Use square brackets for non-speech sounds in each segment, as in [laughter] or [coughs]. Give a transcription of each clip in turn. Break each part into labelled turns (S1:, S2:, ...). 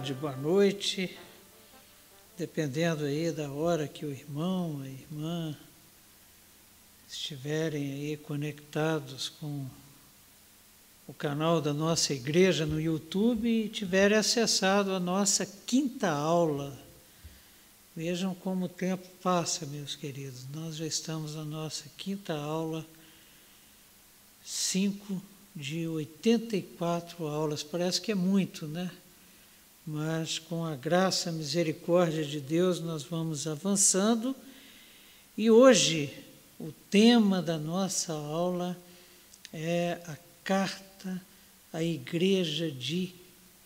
S1: Tarde, boa noite, dependendo aí da hora que o irmão, a irmã estiverem aí conectados com o canal da nossa igreja no YouTube e tiverem acessado a nossa quinta aula. Vejam como o tempo passa, meus queridos. Nós já estamos na nossa quinta aula, cinco de 84 aulas. Parece que é muito, né? Mas com a graça, a misericórdia de Deus, nós vamos avançando. E hoje, o tema da nossa aula é a carta a igreja de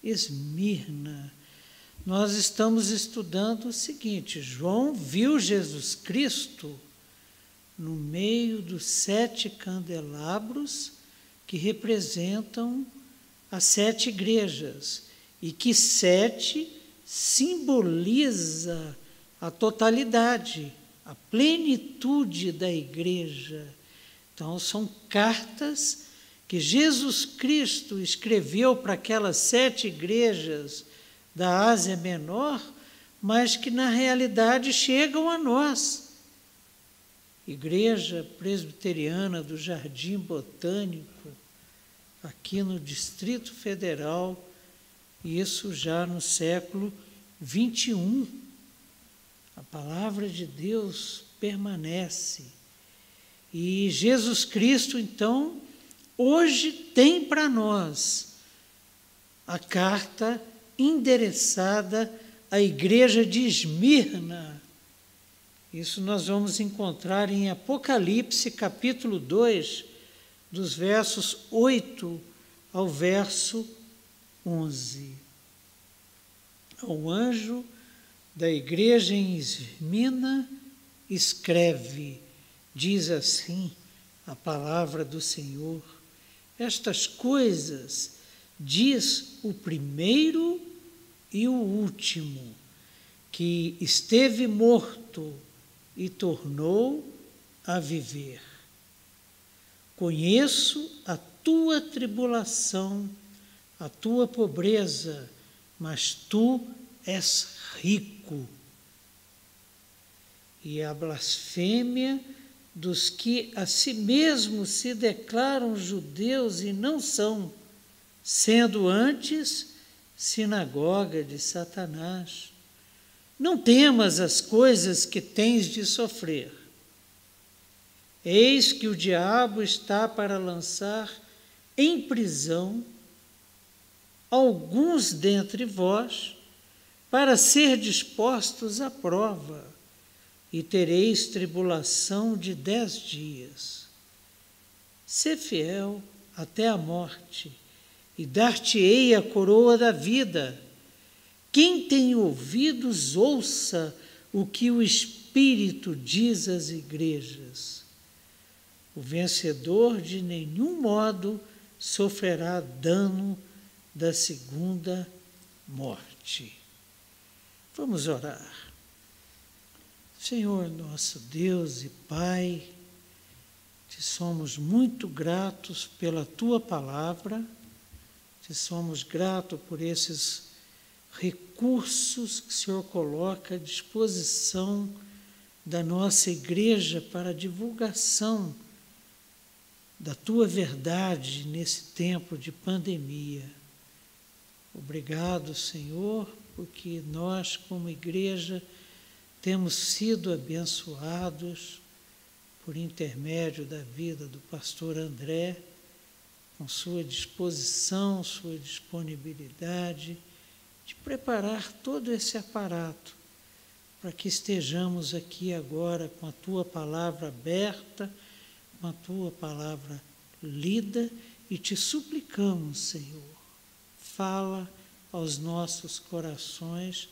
S1: Esmirna. Nós estamos estudando o seguinte: João viu Jesus Cristo no meio dos sete candelabros que representam as sete igrejas e que sete simboliza a totalidade, a plenitude da igreja. Então, são cartas que Jesus Cristo escreveu para aquelas sete igrejas da Ásia Menor, mas que na realidade chegam a nós. Igreja Presbiteriana do Jardim Botânico, aqui no Distrito Federal, isso já no século 21. A palavra de Deus permanece. E Jesus Cristo, então, hoje tem para nós a carta endereçada à igreja de Esmirna. Isso nós vamos encontrar em Apocalipse, capítulo 2, dos versos 8 ao verso 11. O anjo da igreja em Esmina escreve, diz assim a palavra do Senhor estas coisas diz o primeiro e o último, que esteve morto e tornou a viver. Conheço a tua tribulação, a tua pobreza, mas tu és rico. E a blasfêmia dos que a si mesmos se declaram judeus e não são, sendo antes sinagoga de Satanás. Não temas as coisas que tens de sofrer. Eis que o diabo está para lançar em prisão alguns dentre vós, para ser dispostos à prova e tereis tribulação de dez dias. Sê fiel até a morte, e dar-te-ei a coroa da vida. Quem tem ouvidos, ouça o que o Espírito diz às igrejas. O vencedor de nenhum modo sofrerá dano da segunda morte. Vamos orar. Senhor nosso Deus e Pai, te somos muito gratos pela tua palavra, te somos gratos por esses recursos que o Senhor coloca à disposição da nossa igreja para a divulgação da tua verdade nesse tempo de pandemia. Obrigado, Senhor, porque nós, como igreja, temos sido abençoados por intermédio da vida do pastor André, com sua disposição, sua disponibilidade de preparar todo esse aparato para que estejamos aqui agora com a tua palavra aberta, com a tua palavra lida e te suplicamos, Senhor, fala aos nossos corações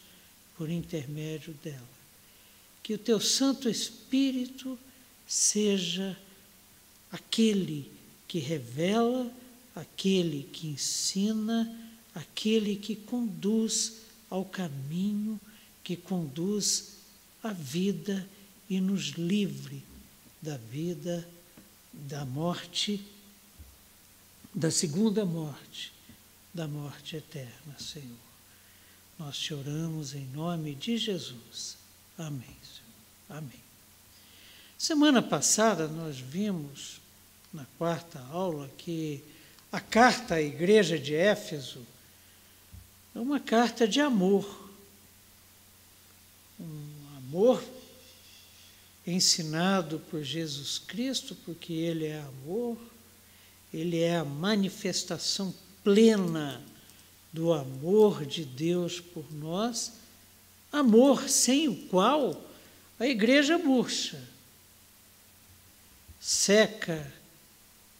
S1: por intermédio dela. Que o teu Santo Espírito seja aquele que revela, aquele que ensina, aquele que conduz ao caminho, que conduz à vida e nos livre da vida, da morte, da segunda morte da morte eterna, Senhor. Nós te oramos em nome de Jesus. Amém. Senhor. Amém. Semana passada nós vimos na quarta aula que a carta à igreja de Éfeso é uma carta de amor. Um amor ensinado por Jesus Cristo, porque Ele é amor, Ele é a manifestação plena do amor de Deus por nós, amor sem o qual a igreja murcha, seca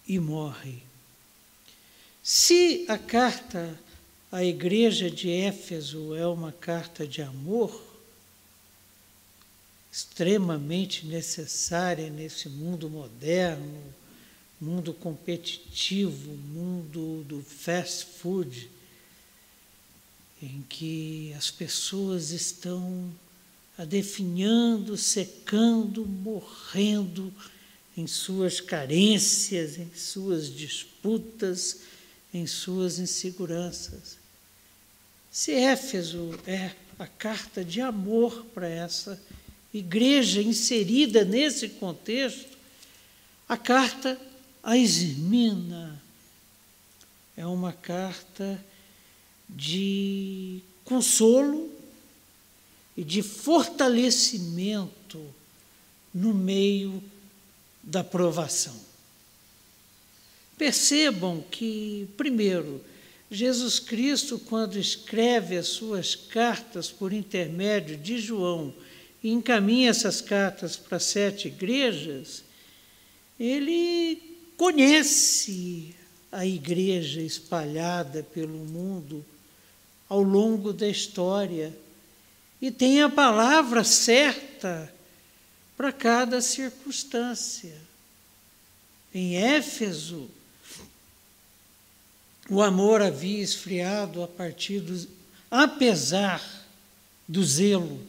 S1: e morre. Se a carta à igreja de Éfeso é uma carta de amor, extremamente necessária nesse mundo moderno, mundo competitivo, mundo do fast food, em que as pessoas estão adefinhando, secando, morrendo em suas carências, em suas disputas, em suas inseguranças. Se Éfeso é a carta de amor para essa igreja inserida nesse contexto, a carta a Esmina é uma carta de consolo e de fortalecimento no meio da provação. Percebam que, primeiro, Jesus Cristo, quando escreve as suas cartas por intermédio de João e encaminha essas cartas para sete igrejas, ele conhece a igreja espalhada pelo mundo ao longo da história e tem a palavra certa para cada circunstância. Em Éfeso, o amor havia esfriado a partir do, apesar do zelo.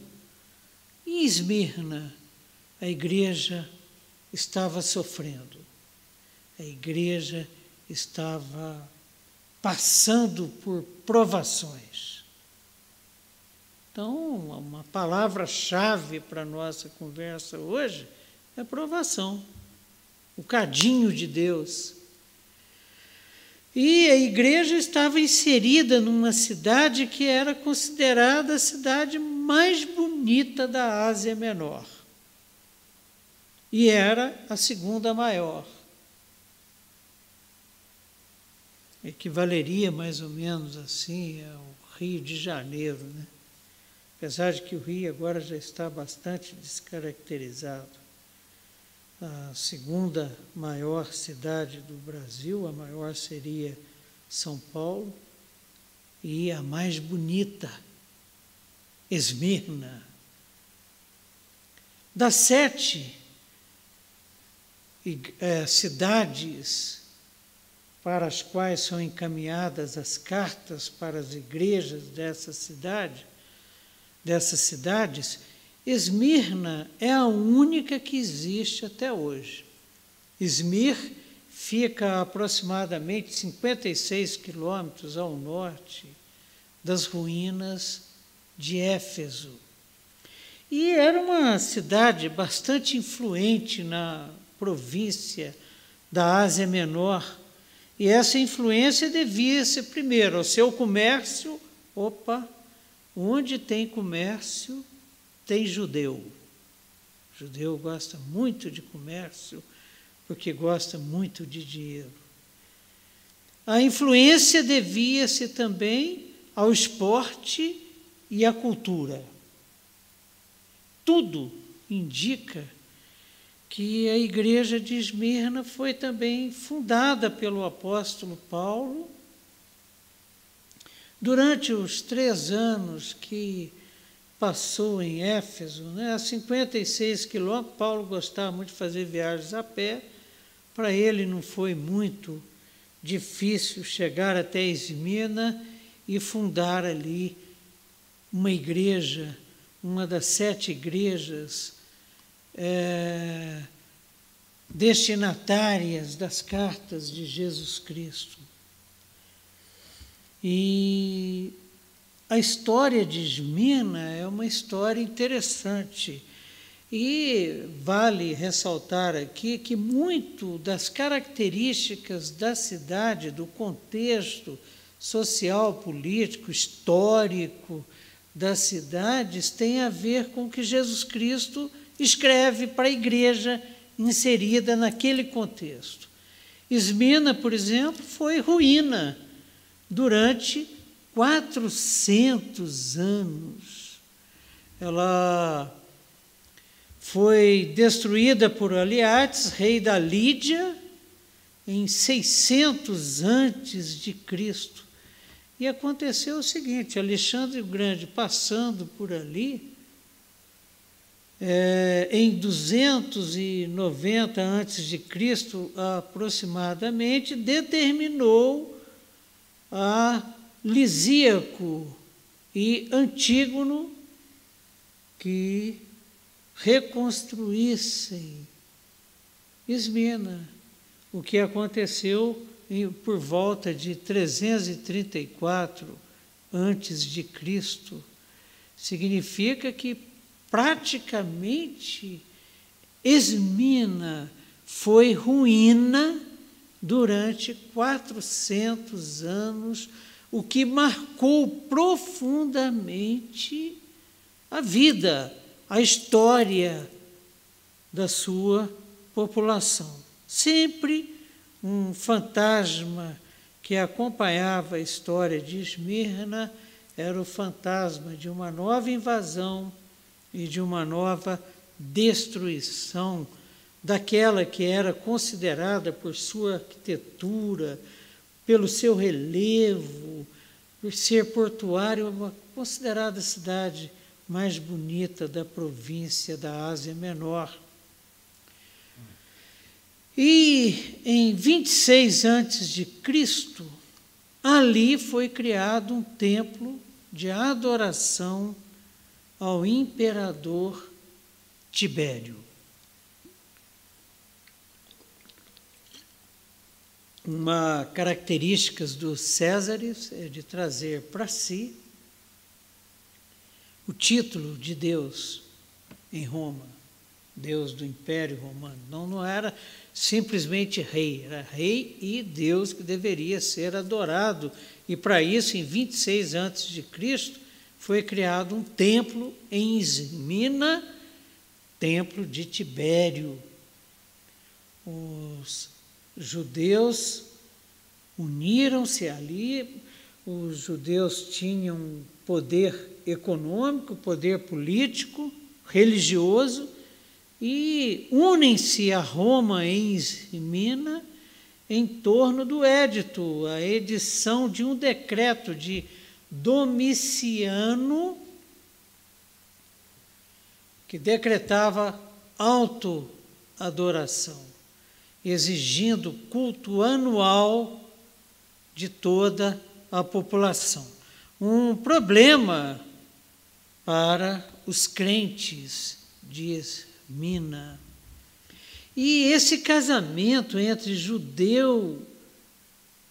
S1: Em Esmirna, a igreja estava sofrendo a igreja estava passando por provações. Então, uma palavra-chave para a nossa conversa hoje é provação, o cadinho de Deus. E a igreja estava inserida numa cidade que era considerada a cidade mais bonita da Ásia Menor. E era a segunda maior. Equivaleria mais ou menos assim ao Rio de Janeiro, né? apesar de que o Rio agora já está bastante descaracterizado. A segunda maior cidade do Brasil, a maior seria São Paulo, e a mais bonita, Esmirna. Das sete é, cidades para as quais são encaminhadas as cartas para as igrejas dessa cidade, dessas cidades, Esmirna é a única que existe até hoje. Esmir fica a aproximadamente 56 quilômetros ao norte das ruínas de Éfeso. E era uma cidade bastante influente na província da Ásia Menor, e essa influência devia-se, primeiro, ao seu comércio. Opa, onde tem comércio, tem judeu. Judeu gosta muito de comércio, porque gosta muito de dinheiro. A influência devia-se também ao esporte e à cultura. Tudo indica que a igreja de Esmirna foi também fundada pelo apóstolo Paulo. Durante os três anos que passou em Éfeso, né, a 56 quilômetros, Paulo gostava muito de fazer viagens a pé, para ele não foi muito difícil chegar até Esmirna e fundar ali uma igreja, uma das sete igrejas é, destinatárias das cartas de Jesus Cristo. E a história de Esmina é uma história interessante. E vale ressaltar aqui que muito das características da cidade, do contexto social, político, histórico das cidades, tem a ver com o que Jesus Cristo escreve para a igreja inserida naquele contexto. Esmina, por exemplo, foi ruína durante 400 anos. Ela foi destruída por Aliates, rei da Lídia, em 600 antes de Cristo. E aconteceu o seguinte: Alexandre o Grande, passando por ali, é, em 290 antes de Cristo aproximadamente, determinou a Lisíaco e Antígono que reconstruíssem Esmina, o que aconteceu em, por volta de 334 antes de Cristo. Significa que praticamente Esmina foi ruína durante 400 anos, o que marcou profundamente a vida a história da sua população. Sempre um fantasma que acompanhava a história de Esmirna era o fantasma de uma nova invasão e de uma nova destruição daquela que era considerada por sua arquitetura, pelo seu relevo, por ser portuário, uma considerada cidade mais bonita da província da Ásia Menor. E em 26 antes de Cristo, ali foi criado um templo de adoração ao imperador Tibério. Uma característica dos Césares é de trazer para si o título de Deus em Roma, Deus do Império Romano. Não, não era simplesmente rei, era rei e Deus que deveria ser adorado. E para isso, em 26 a.C., foi criado um templo em Ismina, templo de Tibério. Os judeus uniram-se ali, os judeus tinham poder econômico, poder político, religioso, e unem-se a Roma em Esmina em torno do édito, a edição de um decreto de Domiciano, que decretava auto-adoração, exigindo culto anual de toda a população. Um problema para os crentes de Esmina. E esse casamento entre judeu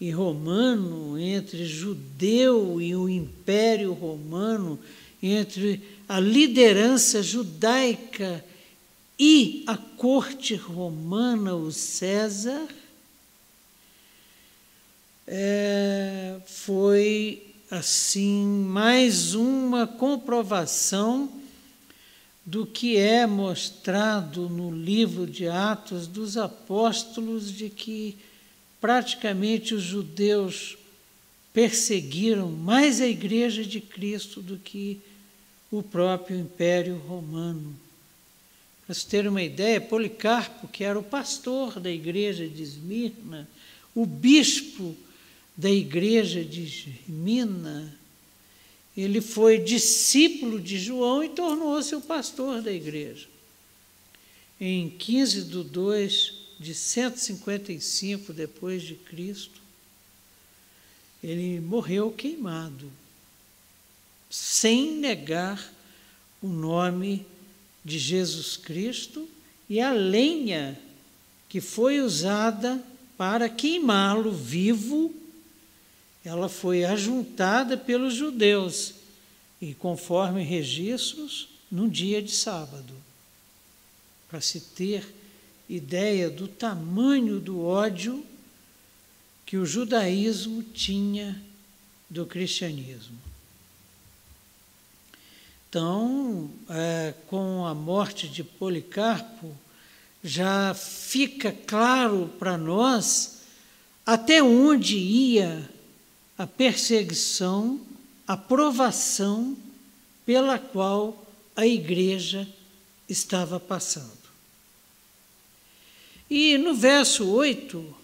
S1: e romano, entre judeu e o Império Romano, entre a liderança judaica e a corte romana, o César, é, foi assim, mais uma comprovação do que é mostrado no livro de Atos dos Apóstolos, de que praticamente os judeus perseguiram mais a Igreja de Cristo do que o próprio Império Romano. Para se ter uma ideia, Policarpo, que era o pastor da igreja de Esmirna, o bispo da igreja de Mina, ele foi discípulo de João e tornou-se o pastor da igreja. Em 15 de 2 de 155 depois de Cristo, ele morreu queimado, sem negar o nome de Jesus Cristo e a lenha que foi usada para queimá-lo vivo ela foi ajuntada pelos judeus e, conforme registros, num dia de sábado, para se ter ideia do tamanho do ódio que o judaísmo tinha do cristianismo. Então, é, com a morte de Policarpo, já fica claro para nós até onde ia a perseguição, a provação pela qual a igreja estava passando. E no verso 8,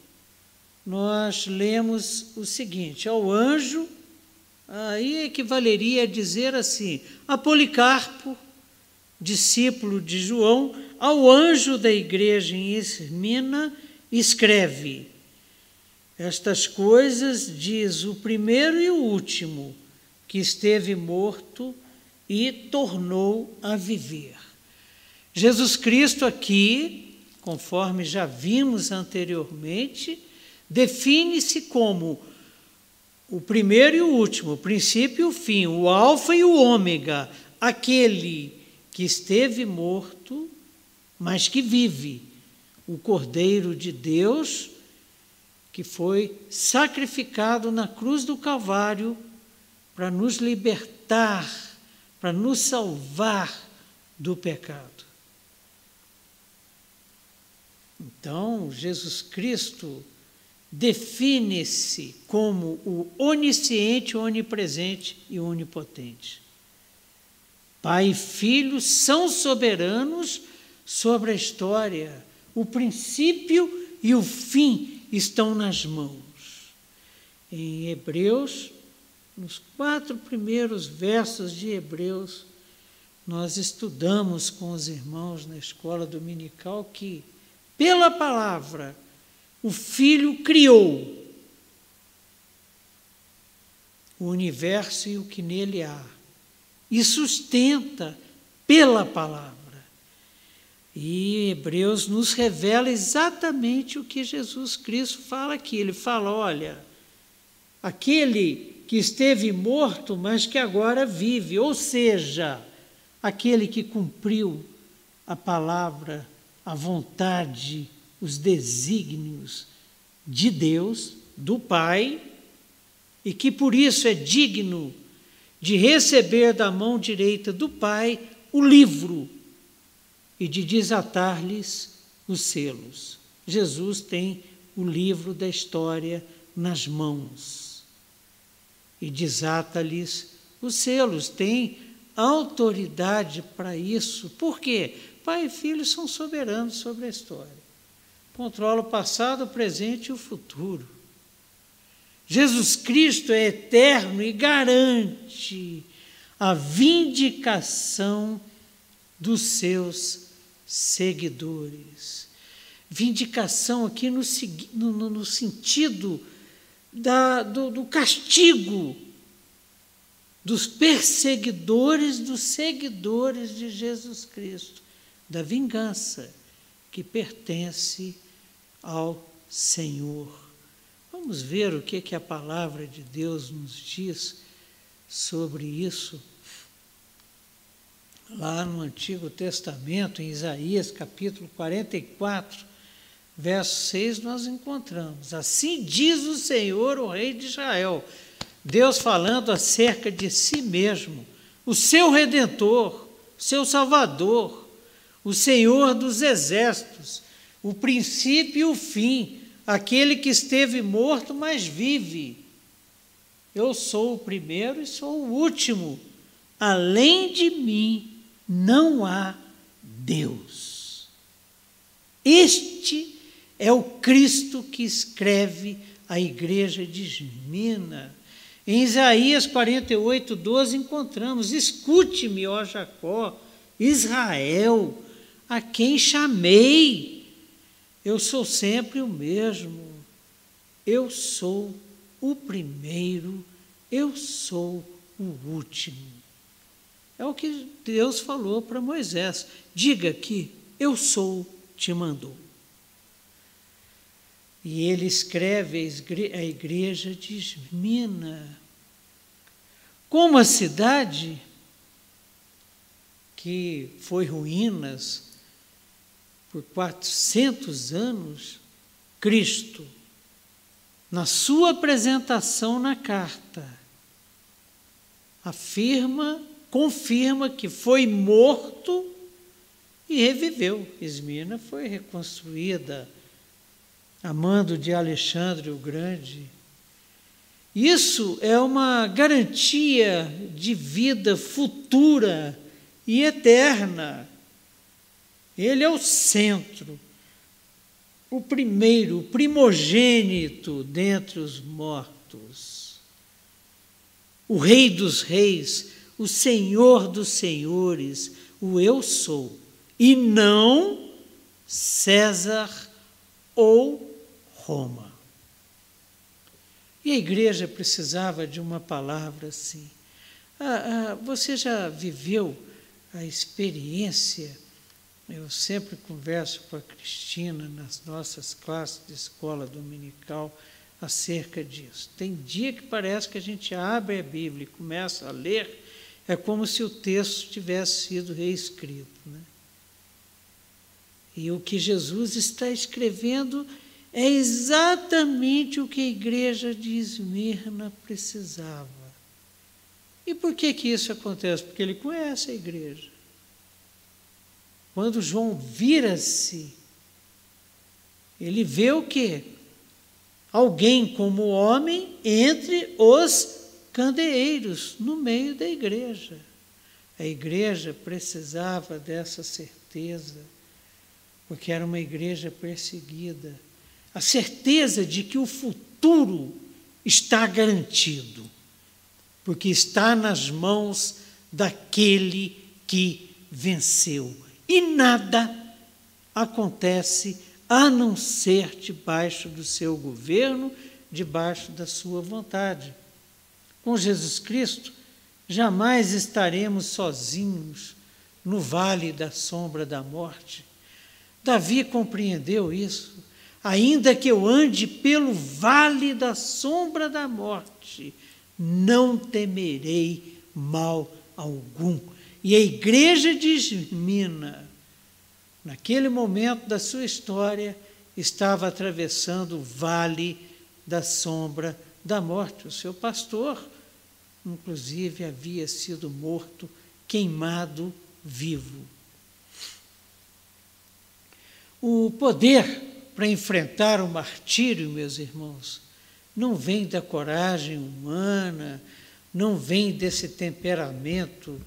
S1: nós lemos o seguinte: ao anjo, aí equivaleria a dizer assim, a Policarpo, discípulo de João, ao anjo da igreja em Esmina, escreve: Estas coisas diz o primeiro e o último, que esteve morto e tornou a viver. Jesus Cristo aqui, conforme já vimos anteriormente, define-se como o primeiro e o último, o princípio e o fim, o alfa e o ômega, aquele que esteve morto mas que vive, o Cordeiro de Deus, que foi sacrificado na cruz do Calvário para nos libertar, para nos salvar do pecado. Então, Jesus Cristo define-se como o onisciente, onipresente e onipotente. Pai e filho são soberanos sobre a história. O princípio e o fim estão nas mãos. Em Hebreus, nos quatro primeiros versos de Hebreus, nós estudamos com os irmãos na escola dominical que, pela palavra, o Filho criou o universo e o que nele há, e sustenta pela palavra. E Hebreus nos revela exatamente o que Jesus Cristo fala aqui. Ele fala: olha, aquele que esteve morto, mas que agora vive, ou seja, aquele que cumpriu a palavra, a vontade, os desígnios de Deus, do Pai, e que por isso é digno de receber da mão direita do Pai o livro e de desatar-lhes os selos. Jesus tem o livro da história nas mãos e desata-lhes os selos, tem autoridade para isso. Por quê? Pai e filho são soberanos sobre a história. Controla o passado, o presente e o futuro. Jesus Cristo é eterno e garante a vindicação dos seus seguidores. Vindicação aqui no, no, no sentido da, do, do castigo dos perseguidores, dos seguidores de Jesus Cristo, da vingança que pertence ao Senhor. Vamos ver o que, que a palavra de Deus nos diz sobre isso lá no Antigo Testamento, em Isaías capítulo 44, verso 6, nós encontramos: Assim diz o Senhor, o Rei de Israel, Deus falando acerca de si mesmo, o seu redentor, o seu Salvador, o Senhor dos exércitos, o princípio e o fim, aquele que esteve morto, mas vive. Eu sou o primeiro e sou o último. Além de mim não há Deus. Este é o Cristo que escreve a igreja de Esmina. Em Isaías 48, 12, encontramos: Escute-me, ó Jacó, Israel, a quem chamei. Eu sou sempre o mesmo. Eu sou o primeiro, eu sou o último. É o que Deus falou para Moisés: diga que eu sou, te mandou. E ele escreve a igreja de Esmina. Como a cidade que foi ruínas por 400 anos, Cristo, na sua apresentação na carta, afirma, confirma que foi morto e reviveu. Esmina foi reconstruída a mando de Alexandre o Grande. Isso é uma garantia de vida futura e eterna. Ele é o centro, o primeiro, o primogênito dentre os mortos, o Rei dos Reis, o Senhor dos Senhores, o Eu sou, e não César ou Roma. E a igreja precisava de uma palavra assim. Ah, ah, você já viveu a experiência? Eu sempre converso com a Cristina nas nossas classes de escola dominical acerca disso. Tem dia que parece que a gente abre a Bíblia e começa a ler, é como se o texto tivesse sido reescrito. Né? E o que Jesus está escrevendo é exatamente o que a igreja de Esmirna precisava. E por que, que isso acontece? Porque ele conhece a igreja. Quando João vira-se, ele vê o quê? Alguém como homem entre os candeeiros, no meio da igreja. A igreja precisava dessa certeza, porque era uma igreja perseguida a certeza de que o futuro está garantido, porque está nas mãos daquele que venceu. E nada acontece a não ser debaixo do seu governo, debaixo da sua vontade. Com Jesus Cristo, jamais estaremos sozinhos no vale da sombra da morte. Davi compreendeu isso ainda que eu ande pelo vale da sombra da morte, não temerei mal algum. E a igreja de Esmina, naquele momento da sua história, estava atravessando o vale da sombra da morte. O seu pastor, inclusive, havia sido morto, queimado vivo. O poder para enfrentar o martírio, meus irmãos, não vem da coragem humana, não vem desse temperamento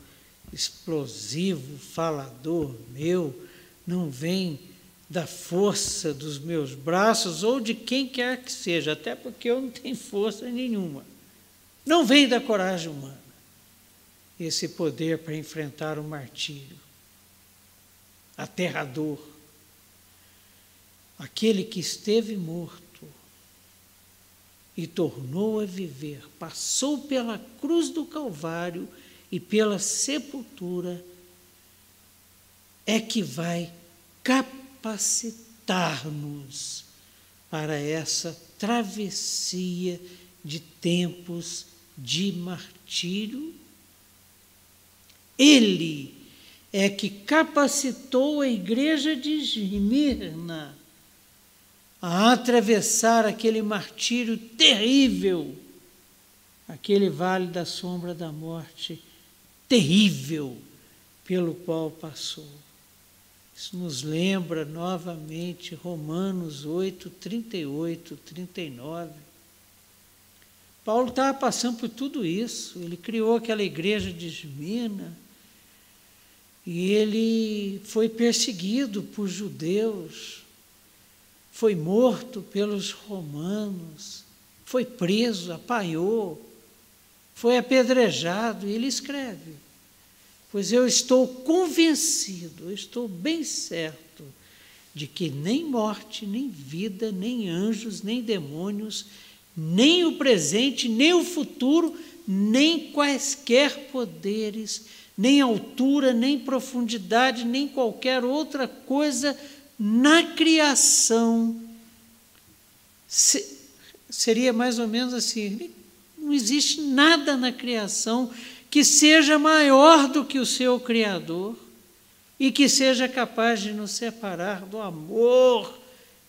S1: explosivo, falador meu, não vem da força dos meus braços ou de quem quer que seja, até porque eu não tenho força nenhuma. Não vem da coragem humana esse poder para enfrentar o martírio aterrador aquele que esteve morto e tornou a viver, passou pela cruz do Calvário e pela sepultura, é que vai capacitar-nos para essa travessia de tempos de martírio. Ele é que capacitou a igreja de Esmirna a atravessar aquele martírio terrível, aquele vale da sombra da morte terrível pelo qual passou. Isso nos lembra novamente Romanos 8, 38, 39. Paulo estava passando por tudo isso. Ele criou aquela igreja de Esmina e ele foi perseguido por judeus foi morto pelos romanos, foi preso, apaiou, foi apedrejado, e ele escreve: Pois eu estou convencido, eu estou bem certo de que nem morte, nem vida, nem anjos, nem demônios, nem o presente, nem o futuro, nem quaisquer poderes, nem altura, nem profundidade, nem qualquer outra coisa na criação Se, seria mais ou menos assim: não existe nada na criação que seja maior do que o seu Criador e que seja capaz de nos separar do amor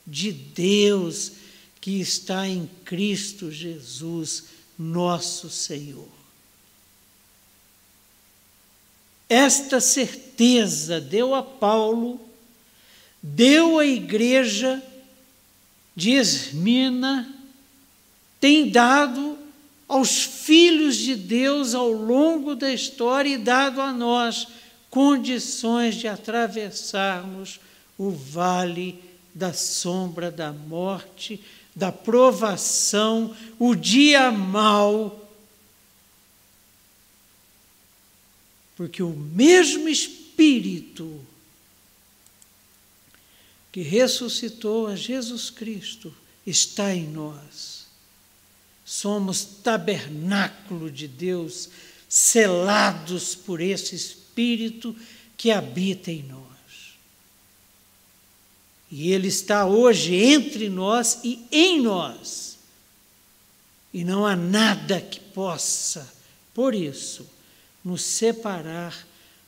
S1: de Deus que está em Cristo Jesus, nosso Senhor. Esta certeza deu a Paulo, deu à igreja de Esmina, tem dado aos filhos de Deus ao longo da história e dado a nós condições de atravessarmos o vale da sombra da morte, da provação, o dia mau, porque o mesmo Espírito que ressuscitou a Jesus Cristo está em nós. Somos tabernáculo de Deus, selados por esse Espírito que habita em nós. E Ele está hoje entre nós e em nós. E não há nada que possa, por isso, nos separar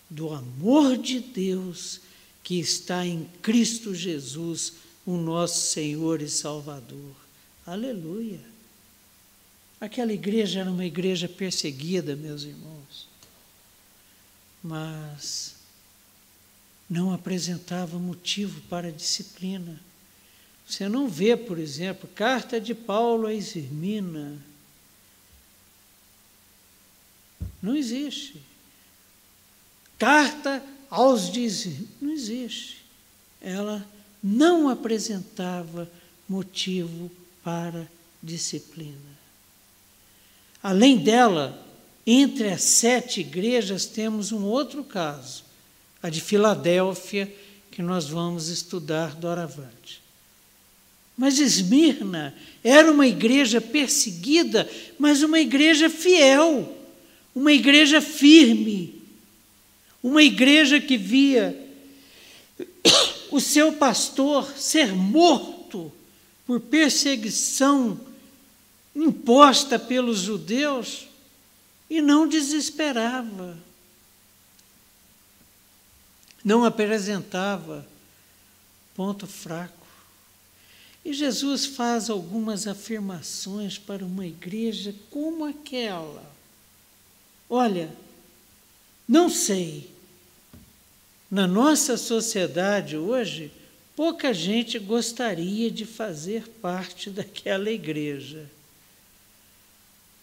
S1: do amor de Deus que está em Cristo Jesus, o nosso Senhor e Salvador. Aleluia! Aquela igreja era uma igreja perseguida, meus irmãos, mas não apresentava motivo para disciplina. Você não vê, por exemplo, carta de Paulo a Esmirna Não existe. Carta aos dizeres. Não existe. Ela não apresentava motivo para disciplina. Além dela, entre as sete igrejas temos um outro caso, a de Filadélfia, que nós vamos estudar doravante. Mas Esmirna era uma igreja perseguida, mas uma igreja fiel uma igreja firme, uma igreja que via [coughs] o seu pastor ser morto por perseguição imposta pelos judeus e não desesperava, não apresentava ponto fraco. E Jesus faz algumas afirmações para uma igreja como aquela Olha, não sei. Na nossa sociedade hoje, pouca gente gostaria de fazer parte [laughs] daquela igreja.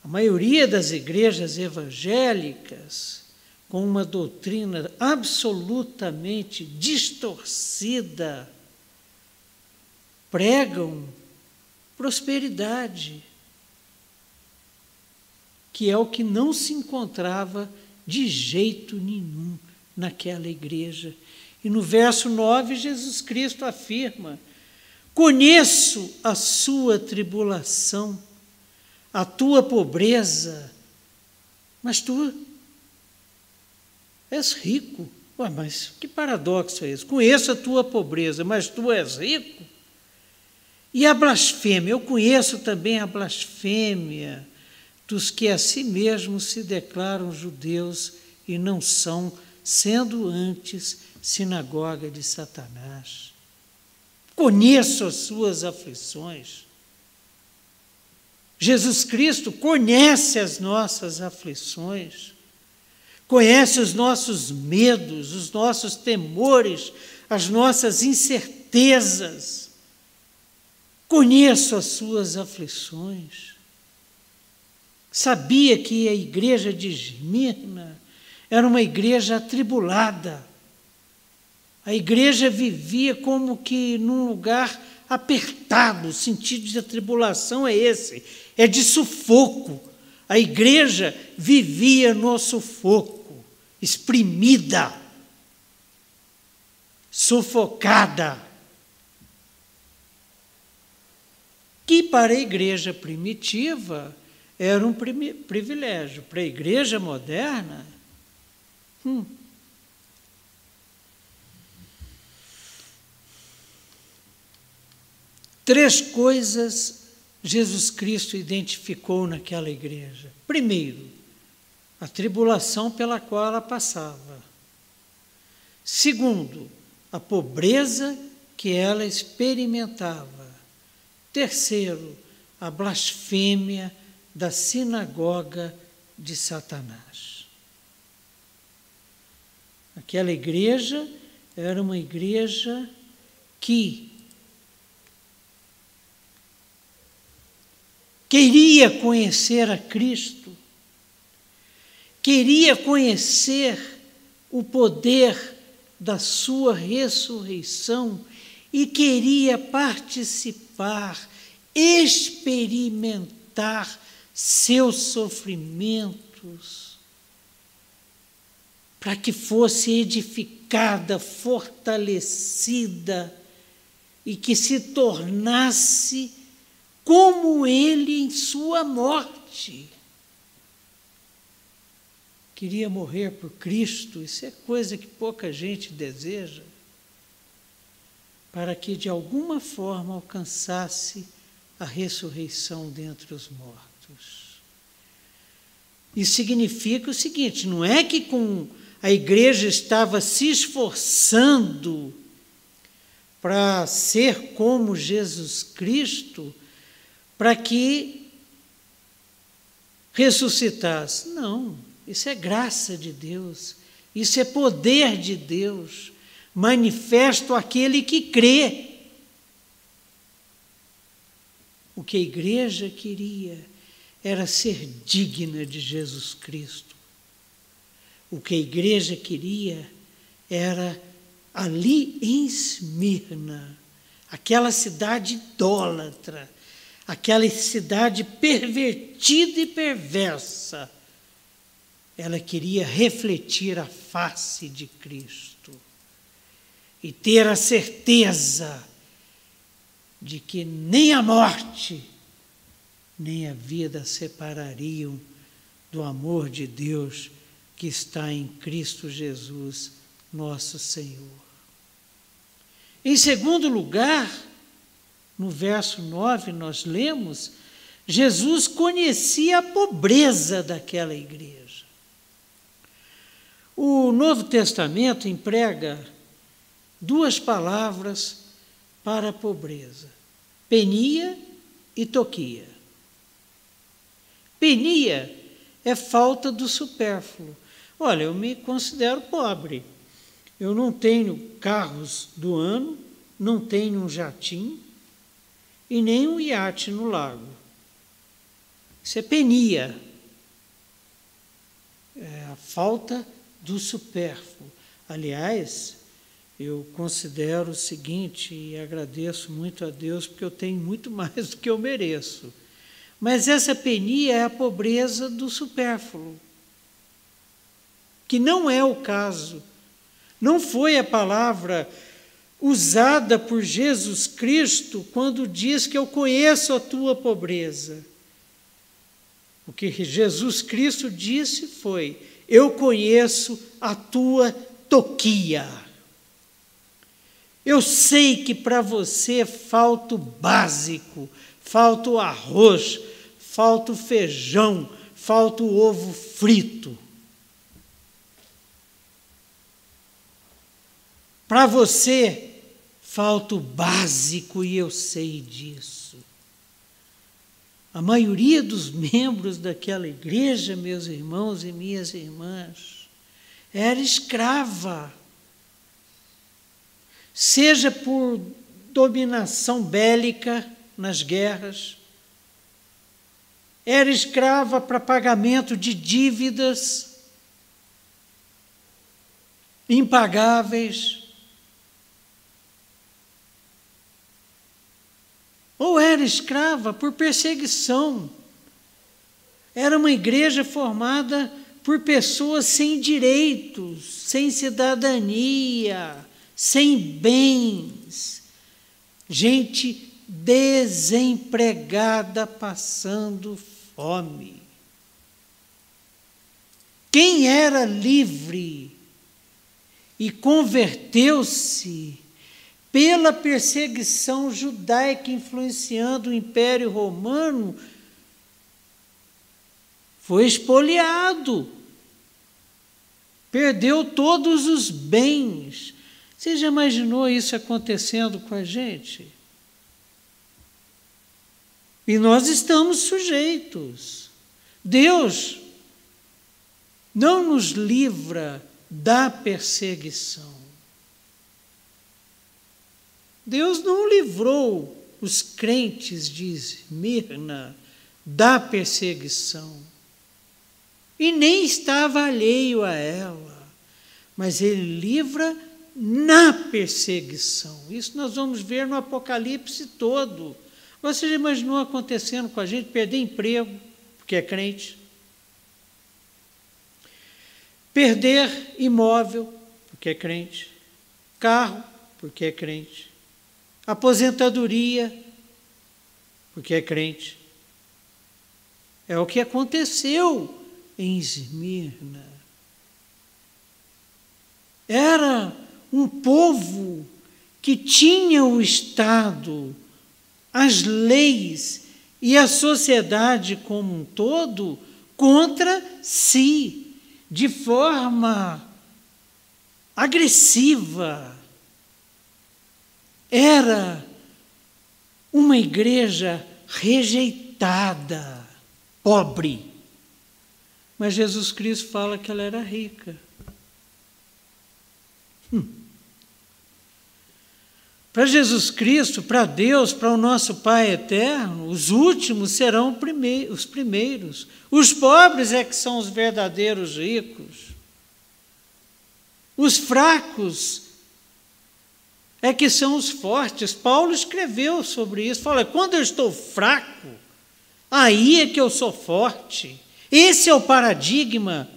S1: A maioria das igrejas evangélicas, com uma doutrina absolutamente distorcida, pregam prosperidade que é o que não se encontrava de jeito nenhum naquela igreja. E no verso 9, Jesus Cristo afirma: Conheço a sua tribulação, a tua pobreza, mas tu és rico. Ué, mas que paradoxo é esse? Conheço a tua pobreza, mas tu és rico? E a blasfêmia? Eu conheço também a blasfêmia dos que a si mesmos se declaram judeus e não são, sendo antes sinagoga de Satanás. Conheço as suas aflições. Jesus Cristo conhece as nossas aflições, conhece os nossos medos, os nossos temores, as nossas incertezas. Conheço as suas aflições sabia que a igreja de Esmirna era uma igreja atribulada. A igreja vivia como que num lugar apertado, o sentido de atribulação é esse, é de sufoco. A igreja vivia no sufoco, exprimida, sufocada. Que para a igreja primitiva era um privilégio. Para a igreja moderna, hum, três coisas Jesus Cristo identificou naquela igreja? Primeiro, a tribulação pela qual ela passava. Segundo, a pobreza que ela experimentava. Terceiro, a blasfêmia da sinagoga de Satanás. Aquela igreja era uma igreja que queria conhecer a Cristo, queria conhecer o poder da sua ressurreição e queria participar, experimentar seus sofrimentos, para que fosse edificada, fortalecida e que se tornasse como ele em sua morte. Queria morrer por Cristo, isso é coisa que pouca gente deseja, para que de alguma forma alcançasse a ressurreição dentre os mortos. Isso significa o seguinte: não é que com a igreja estava se esforçando para ser como Jesus Cristo, para que ressuscitasse. Não, isso é graça de Deus, isso é poder de Deus, manifesto aquele que crê. O que a igreja queria era ser digna de Jesus Cristo. O que a igreja queria era ali em Esmirna, aquela cidade idólatra, aquela cidade pervertida e perversa, ela queria refletir a face de Cristo e ter a certeza de que nem a morte, nem a vida separariam do amor de Deus que está em Cristo Jesus, nosso Senhor. Em segundo lugar, no verso 9, nós lemos: Jesus conhecia a pobreza daquela igreja. O Novo Testamento emprega duas palavras para a pobreza: penia e toquia. Penia é falta do supérfluo. Olha, eu me considero pobre. Eu não tenho carros do ano, não tenho um jatinho, e nem um iate no lago. Isso é penia. É a falta do supérfluo. Aliás, eu considero o seguinte e agradeço muito a Deus porque eu tenho muito [laughs] mais do que eu mereço. Mas essa penia é a pobreza do supérfluo, que não é o caso. Não foi a palavra usada por Jesus Cristo quando diz que eu conheço a tua pobreza. O que Jesus Cristo disse foi: Eu conheço a tua toquia. Eu sei que para você falta o básico, falta o arroz, falta o feijão, falta o ovo frito. Para você falta o básico e eu sei disso. A maioria dos membros daquela igreja, meus irmãos e minhas irmãs, era escrava. Seja por dominação bélica nas guerras, era escrava para pagamento de dívidas impagáveis ou era escrava por perseguição. Era uma igreja formada por pessoas sem direitos, sem cidadania, sem bens, gente desempregada passando fome. Quem era livre e converteu-se pela perseguição judaica influenciando o Império Romano, foi expoliado, perdeu todos os bens. Você já imaginou isso acontecendo com a gente? E nós estamos sujeitos. Deus não nos livra da perseguição. Deus não livrou os crentes de Esmirna da perseguição. E nem estava alheio a ela, mas ele livra na perseguição. Isso nós vamos ver no Apocalipse todo. Você já imaginou acontecendo com a gente perder emprego, porque é crente? Perder imóvel, porque é crente? Carro, porque é crente? Aposentadoria, porque é crente. É o que aconteceu em Esmirna. Era um povo que tinha o Estado, as leis e a sociedade como um todo contra si, de forma agressiva era uma igreja rejeitada, pobre. Mas Jesus Cristo fala que ela era rica. Hum. Para Jesus Cristo, para Deus, para o nosso Pai eterno, os últimos serão os primeiros. Os pobres é que são os verdadeiros ricos. Os fracos é que são os fortes. Paulo escreveu sobre isso. Fala, quando eu estou fraco, aí é que eu sou forte. Esse é o paradigma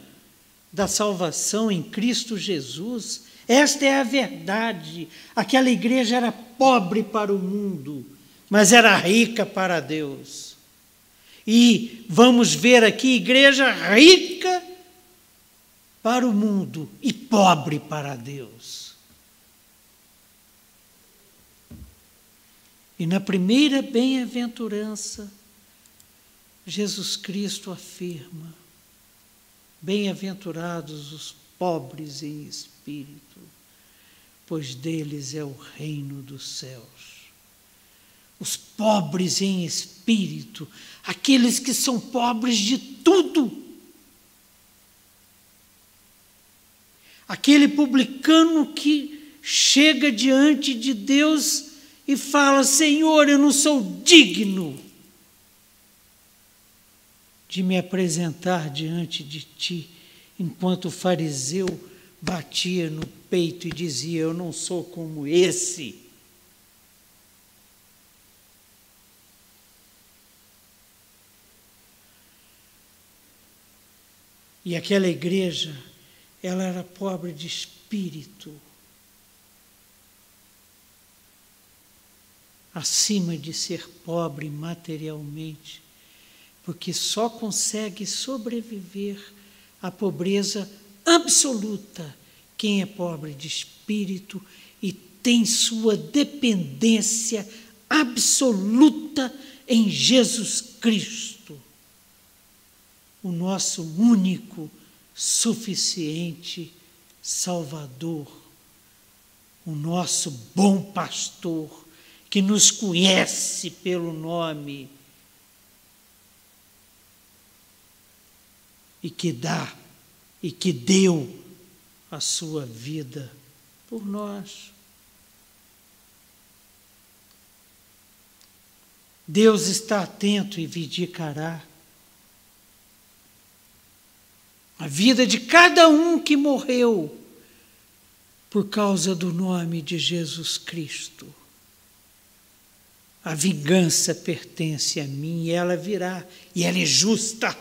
S1: da salvação em Cristo Jesus. Esta é a verdade. Aquela igreja era pobre para o mundo, mas era rica para Deus. E vamos ver aqui igreja rica para o mundo e pobre para Deus. E na primeira bem-aventurança, Jesus Cristo afirma: Bem-aventurados os pobres em espírito, pois deles é o reino dos céus. Os pobres em espírito, aqueles que são pobres de tudo. Aquele publicano que chega diante de Deus e fala: Senhor, eu não sou digno de me apresentar diante de ti, enquanto o fariseu batia no peito e dizia: Eu não sou como esse. E aquela igreja, ela era pobre de espírito. Acima de ser pobre materialmente, porque só consegue sobreviver à pobreza absoluta quem é pobre de espírito e tem sua dependência absoluta em Jesus Cristo, o nosso único, suficiente Salvador, o nosso bom pastor que nos conhece pelo nome e que dá e que deu a sua vida por nós. Deus está atento e vigiará a vida de cada um que morreu por causa do nome de Jesus Cristo. A vingança pertence a mim e ela virá, e ela é justa.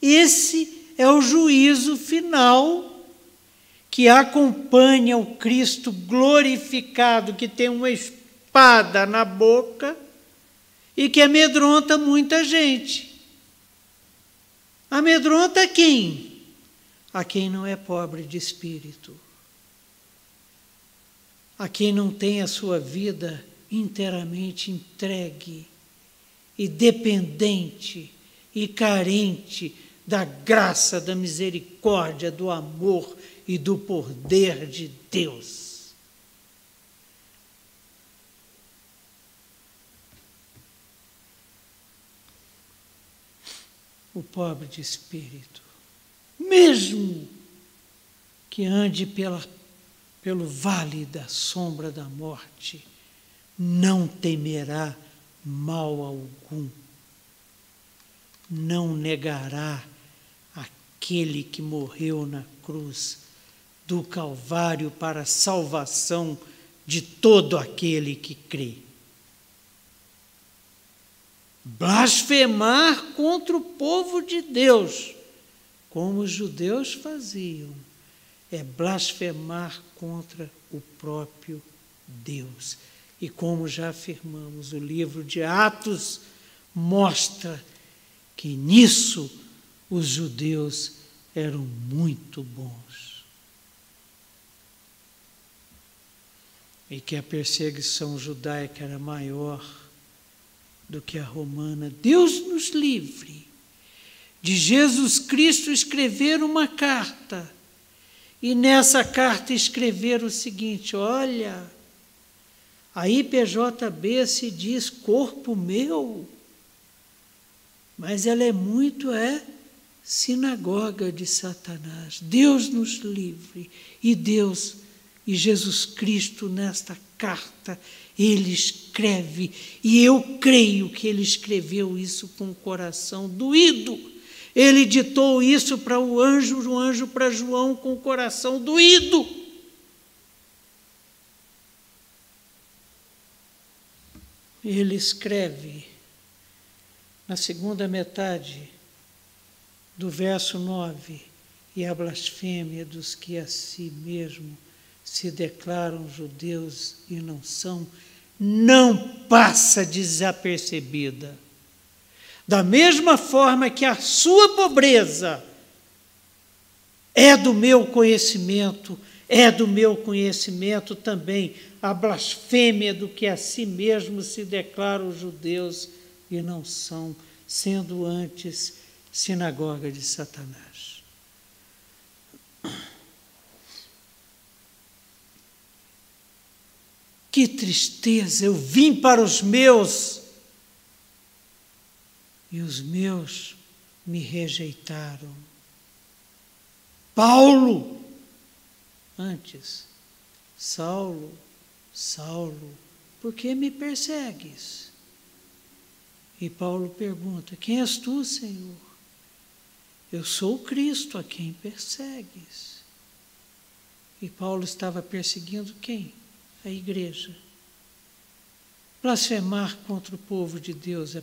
S1: Esse é o juízo final que acompanha o Cristo glorificado, que tem uma espada na boca e que amedronta muita gente. Amedronta quem? A quem não é pobre de espírito a quem não tem a sua vida inteiramente entregue e dependente e carente da graça, da misericórdia, do amor e do poder de Deus. O pobre de espírito, mesmo que ande pela, pelo vale da sombra da morte, não temerá mal algum não negará aquele que morreu na cruz do Calvário para a salvação de todo aquele que crê. Blasfemar contra o povo de Deus, como os judeus faziam, é blasfemar contra o próprio Deus. E como já afirmamos, o livro de Atos mostra que nisso os judeus eram muito bons. E que a perseguição judaica era maior do que a romana. Deus nos livre de Jesus Cristo escrever uma carta e nessa carta escrever o seguinte: olha, a IPJB se diz corpo meu mas ela é muito é sinagoga de Satanás. Deus nos livre e Deus e Jesus Cristo nesta carta ele escreve e eu creio que ele escreveu isso com o coração doído. Ele ditou isso para o anjo, o anjo para João com o coração doído. Ele escreve na segunda metade do verso 9, e a blasfêmia dos que a si mesmo se declaram judeus e não são, não passa desapercebida. Da mesma forma que a sua pobreza é do meu conhecimento, é do meu conhecimento também a blasfêmia do que a si mesmo se declaram judeus e não são, sendo antes sinagoga de Satanás. Que tristeza! Eu vim para os meus e os meus me rejeitaram. Paulo, antes, Saulo, Saulo, por que me persegues? E Paulo pergunta: Quem és tu, Senhor? Eu sou Cristo a quem persegues. E Paulo estava perseguindo quem? A igreja. Blasfemar contra o povo de Deus é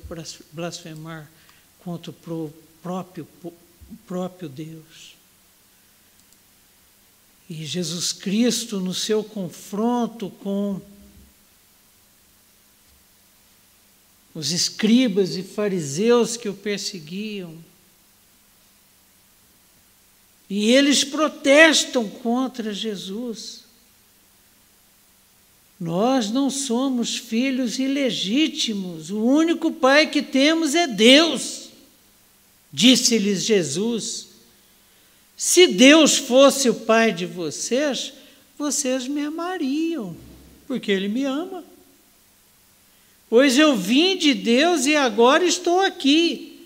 S1: blasfemar contra o próprio, próprio Deus. E Jesus Cristo, no seu confronto com os escribas e fariseus que o perseguiam. E eles protestam contra Jesus. Nós não somos filhos ilegítimos, o único pai que temos é Deus, disse-lhes Jesus. Se Deus fosse o pai de vocês, vocês me amariam, porque Ele me ama. Pois eu vim de Deus e agora estou aqui.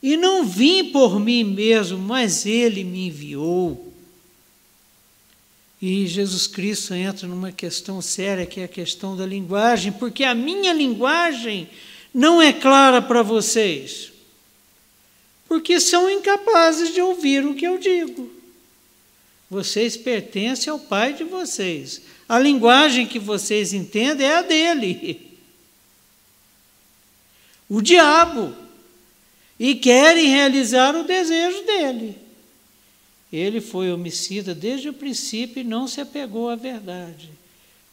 S1: E não vim por mim mesmo, mas Ele me enviou. E Jesus Cristo entra numa questão séria, que é a questão da linguagem, porque a minha linguagem não é clara para vocês, porque são incapazes de ouvir o que eu digo. Vocês pertencem ao Pai de vocês. A linguagem que vocês entendem é a dele o diabo, e querem realizar o desejo dele. Ele foi homicida desde o princípio e não se apegou à verdade,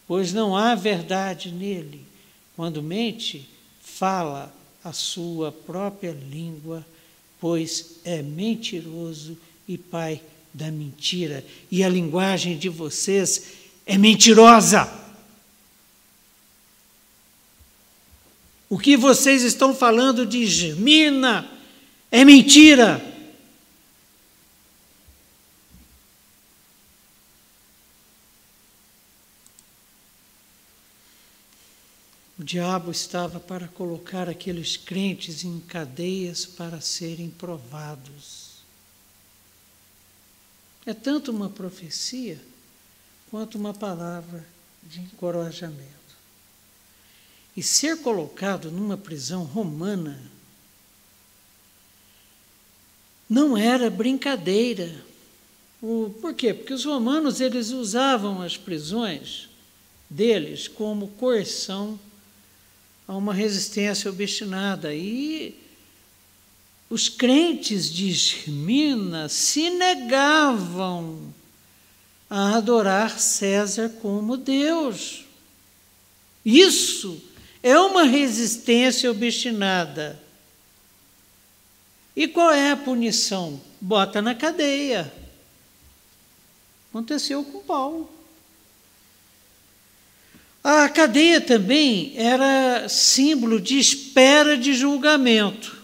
S1: pois não há verdade nele. Quando mente, fala a sua própria língua, pois é mentiroso e pai da mentira. E a linguagem de vocês é mentirosa. O que vocês estão falando de Germina é mentira. Diabo estava para colocar aqueles crentes em cadeias para serem provados. É tanto uma profecia quanto uma palavra de encorajamento. E ser colocado numa prisão romana não era brincadeira. O, por quê? Porque os romanos eles usavam as prisões deles como coerção a uma resistência obstinada. E os crentes de Esmina se negavam a adorar César como Deus. Isso é uma resistência obstinada. E qual é a punição? Bota na cadeia. Aconteceu com Paulo. A cadeia também era símbolo de espera de julgamento.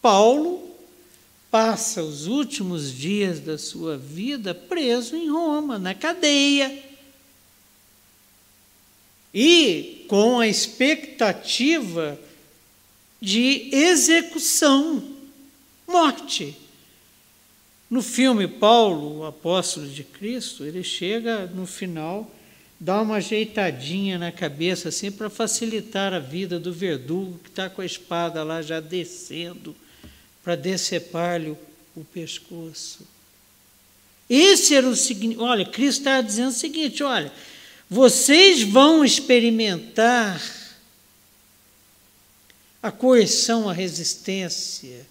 S1: Paulo passa os últimos dias da sua vida preso em Roma, na cadeia. E com a expectativa de execução, morte. No filme Paulo, o apóstolo de Cristo, ele chega no final dá uma ajeitadinha na cabeça assim para facilitar a vida do verdugo que está com a espada lá já descendo para decepar-lhe o pescoço. Esse era o seguinte, olha, Cristo está dizendo o seguinte, olha, vocês vão experimentar a coerção, a resistência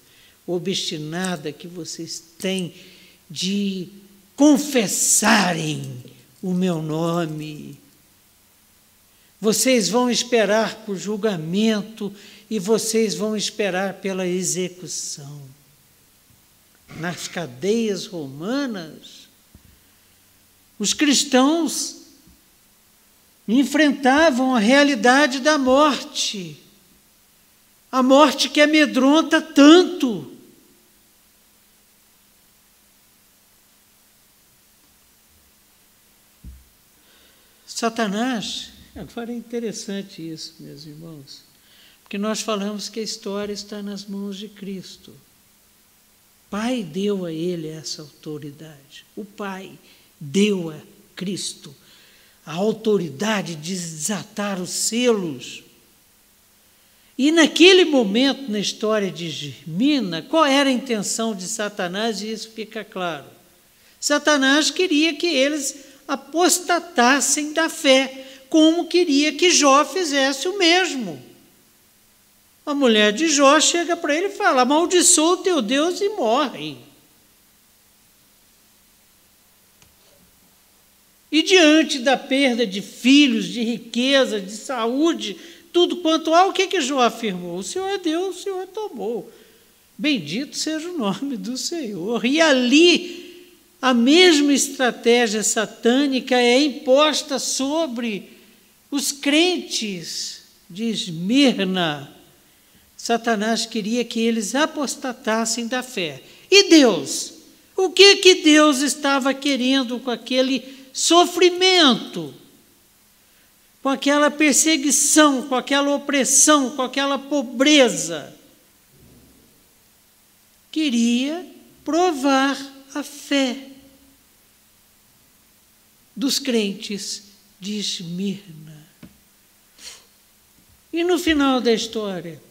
S1: obstinada que vocês têm de confessarem o meu nome. Vocês vão esperar por julgamento e vocês vão esperar pela execução. Nas cadeias romanas, os cristãos enfrentavam a realidade da morte, a morte que amedronta tanto. Satanás, agora é interessante isso, meus irmãos, porque nós falamos que a história está nas mãos de Cristo. Pai deu a ele essa autoridade. O Pai deu a Cristo a autoridade de desatar os selos. E naquele momento na história de Germina, qual era a intenção de Satanás? E isso fica claro. Satanás queria que eles apostatassem da fé, como queria que Jó fizesse o mesmo. A mulher de Jó chega para ele e fala: amaldiçoa o teu Deus e morre. E diante da perda de filhos, de riqueza, de saúde, tudo quanto há, o que, que Jó afirmou? O Senhor é Deus, o Senhor tomou. Bendito seja o nome do Senhor. E ali a mesma estratégia satânica é imposta sobre os crentes de Esmirna. Satanás queria que eles apostatassem da fé. E Deus? O que que Deus estava querendo com aquele sofrimento? Com aquela perseguição, com aquela opressão, com aquela pobreza? Queria provar a fé dos crentes de Esmirna. E no final da história,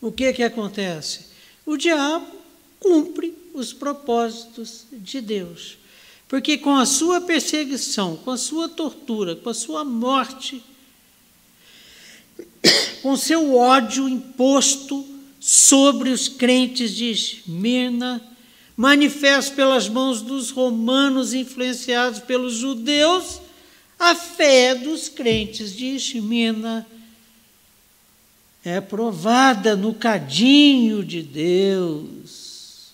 S1: o que que acontece? O diabo cumpre os propósitos de Deus. Porque com a sua perseguição, com a sua tortura, com a sua morte, [coughs] com seu ódio imposto sobre os crentes de Esmirna, manifesto pelas mãos dos romanos influenciados pelos judeus, a fé dos crentes de Ismina é provada no cadinho de Deus,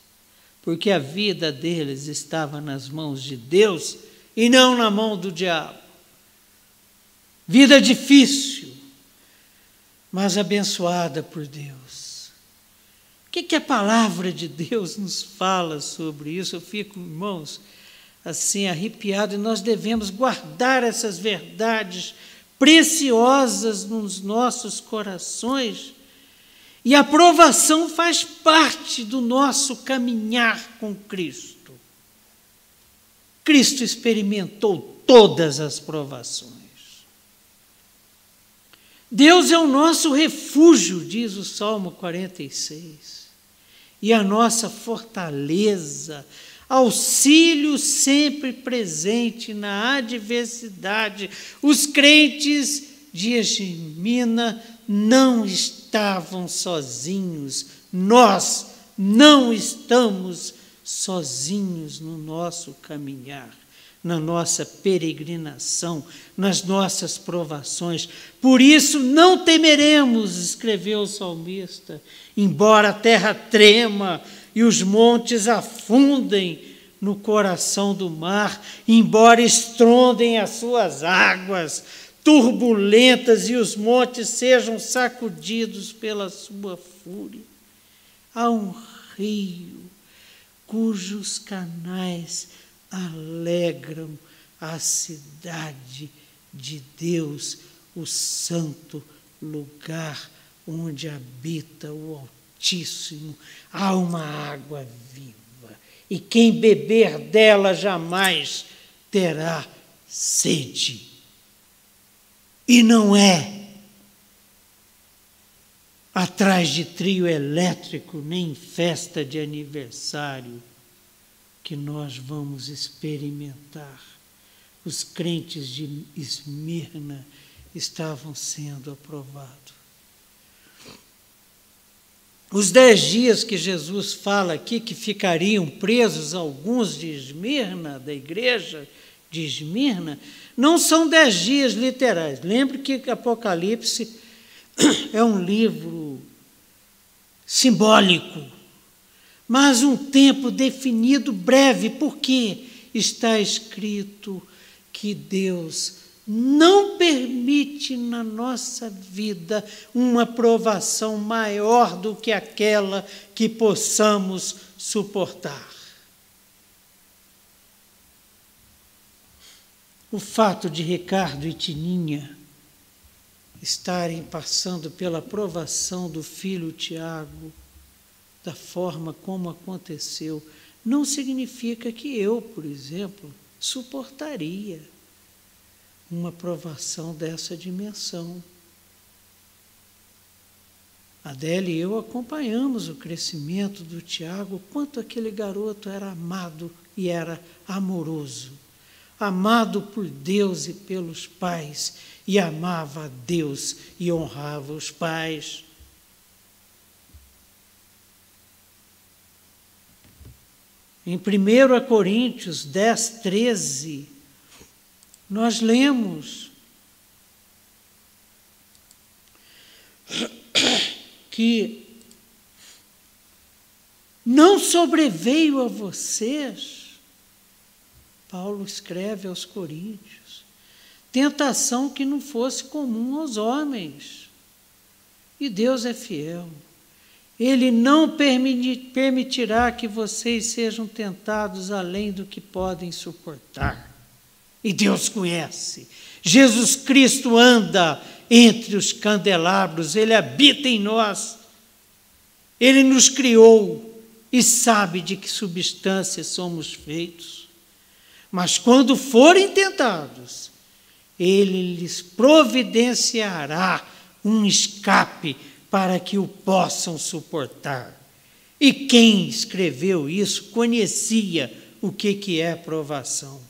S1: porque a vida deles estava nas mãos de Deus e não na mão do diabo. Vida difícil, mas abençoada por Deus. O que, que a palavra de Deus nos fala sobre isso? Eu fico, irmãos, assim arrepiado, e nós devemos guardar essas verdades preciosas nos nossos corações. E a provação faz parte do nosso caminhar com Cristo. Cristo experimentou todas as provações. Deus é o nosso refúgio, diz o Salmo 46, e a nossa fortaleza, auxílio sempre presente na adversidade. Os crentes de Egimina não estavam sozinhos, nós não estamos sozinhos no nosso caminhar na nossa peregrinação, nas nossas provações. Por isso não temeremos, escreveu o salmista, embora a terra trema e os montes afundem no coração do mar, embora estrondem as suas águas turbulentas e os montes sejam sacudidos pela sua fúria. Há um rio cujos canais alegram a cidade de Deus, o santo lugar onde habita o Altíssimo. Há uma água viva, e quem beber dela jamais terá sede. E não é atrás de trio elétrico, nem festa de aniversário que nós vamos experimentar. Os crentes de Esmirna estavam sendo aprovados. Os dez dias que Jesus fala aqui que ficariam presos alguns de Esmirna, da igreja de Esmirna, não são dez dias literais. Lembre que Apocalipse [coughs] é um livro simbólico mas um tempo definido breve, porque está escrito que Deus não permite na nossa vida uma provação maior do que aquela que possamos suportar. O fato de Ricardo e Tininha estarem passando pela provação do filho Tiago da forma como aconteceu, não significa que eu, por exemplo, suportaria uma provação dessa dimensão. Adele e eu acompanhamos o crescimento do Tiago, quanto aquele garoto era amado e era amoroso. Amado por Deus e pelos pais, e amava a Deus e honrava os pais. Em 1 Coríntios 10, 13, nós lemos que não sobreveio a vocês, Paulo escreve aos Coríntios, tentação que não fosse comum aos homens. E Deus é fiel ele não permitirá que vocês sejam tentados além do que podem suportar. E Deus conhece. Jesus Cristo anda entre os candelabros, ele habita em nós. Ele nos criou e sabe de que substância somos feitos. Mas quando forem tentados, ele lhes providenciará um escape para que o possam suportar. E quem escreveu isso conhecia o que, que é provação.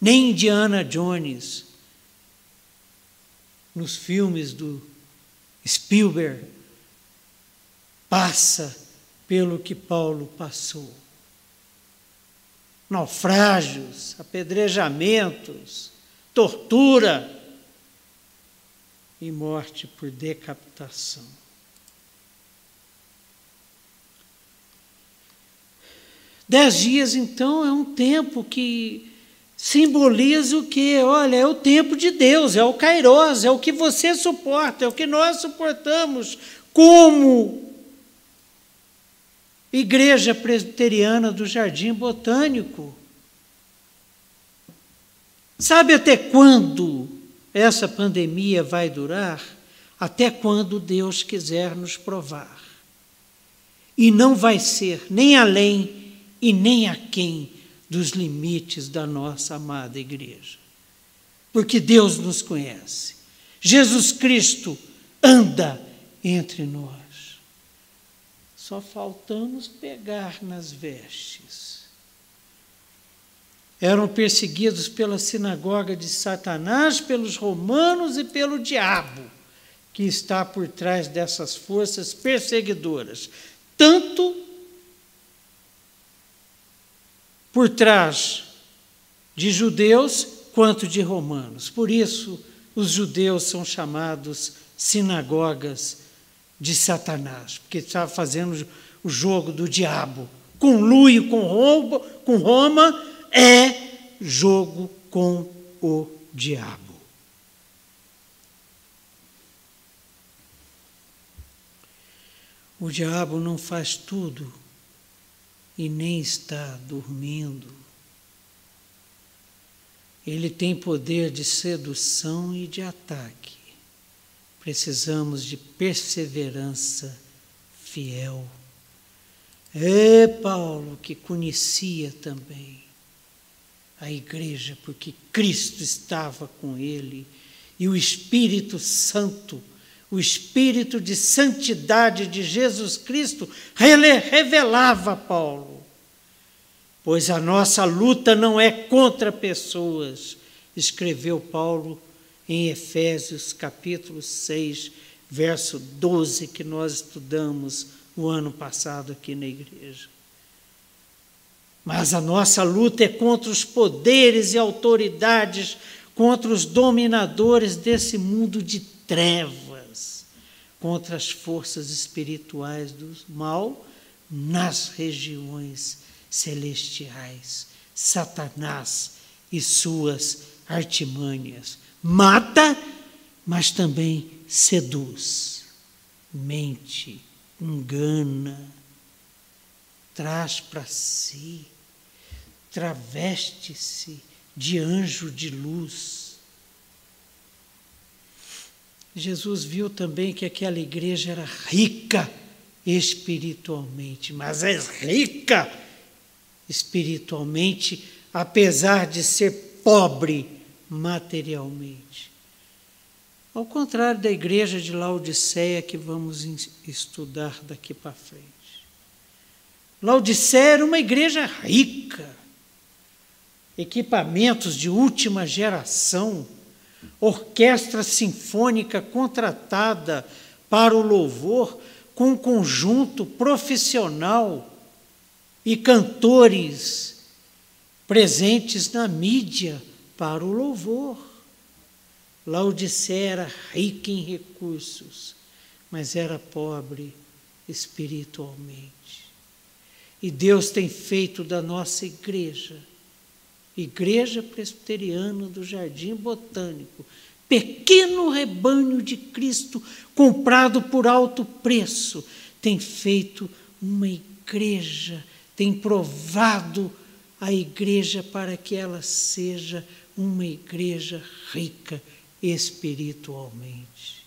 S1: Nem Indiana Jones, nos filmes do Spielberg, passa pelo que Paulo passou. Naufrágios, apedrejamentos, tortura, e morte por decapitação. Dez dias, então, é um tempo que simboliza o que? Olha, é o tempo de Deus, é o Kairos, é o que você suporta, é o que nós suportamos como Igreja Presbiteriana do Jardim Botânico. Sabe até quando essa pandemia vai durar? Até quando Deus quiser nos provar. E não vai ser nem além e nem aquém dos limites da nossa amada igreja. Porque Deus nos conhece. Jesus Cristo anda entre nós. Só faltamos pegar nas vestes. Eram perseguidos pela sinagoga de Satanás, pelos romanos e pelo diabo, que está por trás dessas forças perseguidoras, tanto por trás de judeus quanto de romanos. Por isso, os judeus são chamados sinagogas de Satanás, porque estava fazendo o jogo do diabo. Com Luio, com Roma, com Roma, é jogo com o diabo. O diabo não faz tudo e nem está dormindo. Ele tem poder de sedução e de ataque precisamos de perseverança fiel. É Paulo que conhecia também a igreja, porque Cristo estava com ele e o Espírito Santo, o Espírito de santidade de Jesus Cristo, revelava Paulo. Pois a nossa luta não é contra pessoas, escreveu Paulo em Efésios capítulo 6, verso 12, que nós estudamos o ano passado aqui na igreja. Mas a nossa luta é contra os poderes e autoridades, contra os dominadores desse mundo de trevas, contra as forças espirituais do mal nas regiões celestiais. Satanás e suas artimanhas mata, mas também seduz, mente, engana, traz para si, traveste-se de anjo de luz. Jesus viu também que aquela igreja era rica espiritualmente, mas é rica espiritualmente, apesar de ser pobre materialmente. Ao contrário da igreja de Laodiceia que vamos estudar daqui para frente. Laodiceia era uma igreja rica, equipamentos de última geração, orquestra sinfônica contratada para o louvor, com um conjunto profissional e cantores presentes na mídia para o louvor. Laodiceia era rica em recursos, mas era pobre espiritualmente. E Deus tem feito da nossa igreja, Igreja Presbiteriana do Jardim Botânico, pequeno rebanho de Cristo comprado por alto preço, tem feito uma igreja, tem provado a igreja para que ela seja uma igreja rica espiritualmente.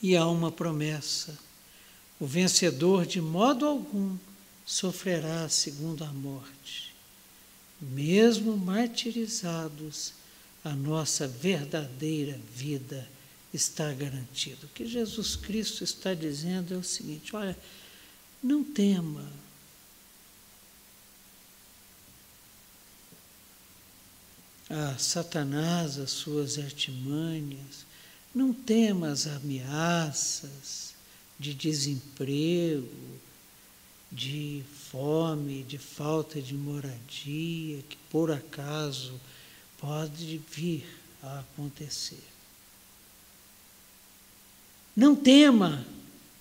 S1: E há uma promessa: o vencedor de modo algum sofrerá a segunda morte. Mesmo martirizados, a nossa verdadeira vida está garantida. O que Jesus Cristo está dizendo é o seguinte: olha, não tema a Satanás, as suas artimanhas, não temas ameaças de desemprego, de fome, de falta de moradia, que por acaso pode vir a acontecer. Não tema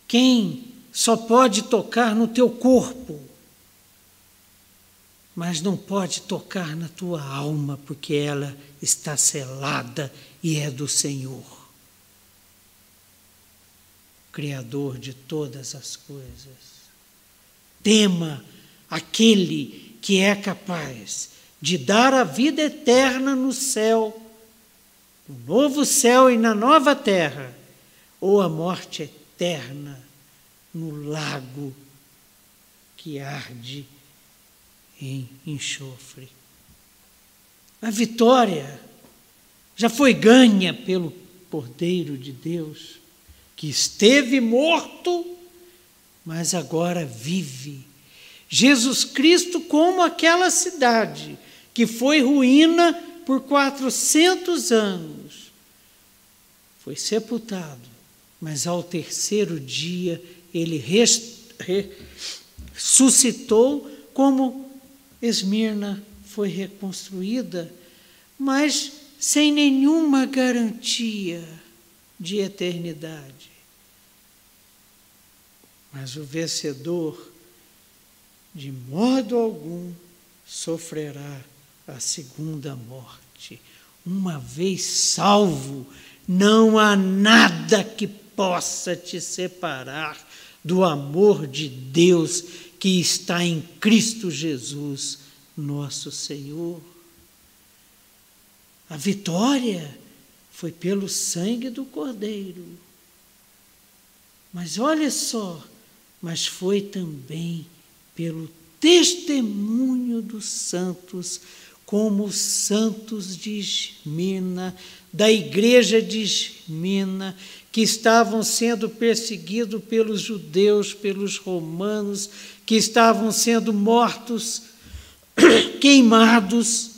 S1: quem só pode tocar no teu corpo mas não pode tocar na tua alma, porque ela está selada e é do Senhor. Criador de todas as coisas. Tema aquele que é capaz de dar a vida eterna no céu, no novo céu e na nova terra, ou a morte eterna no lago que arde em enxofre. A vitória já foi ganha pelo Cordeiro de Deus, que esteve morto, mas agora vive. Jesus Cristo, como aquela cidade que foi ruína por 400 anos, foi sepultado, mas ao terceiro dia ele ressuscitou como Esmirna foi reconstruída, mas sem nenhuma garantia de eternidade. Mas o vencedor, de modo algum, sofrerá a segunda morte. Uma vez salvo, não há nada que possa te separar do amor de Deus que está em Cristo Jesus, nosso Senhor. A vitória foi pelo sangue do Cordeiro. Mas olha só, mas foi também pelo testemunho dos santos, como os santos de Esmina, da igreja de Esmina, que estavam sendo perseguidos pelos judeus, pelos romanos, que estavam sendo mortos, [coughs] queimados.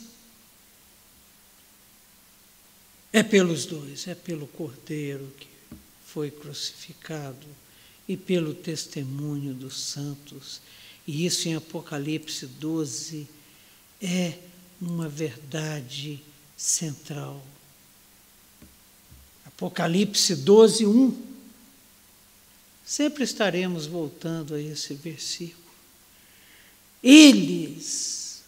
S1: É pelos dois, é pelo Cordeiro que foi crucificado e pelo testemunho dos santos. E isso em Apocalipse 12 é uma verdade central. Apocalipse 12, 1 Sempre estaremos voltando a esse versículo. Eles,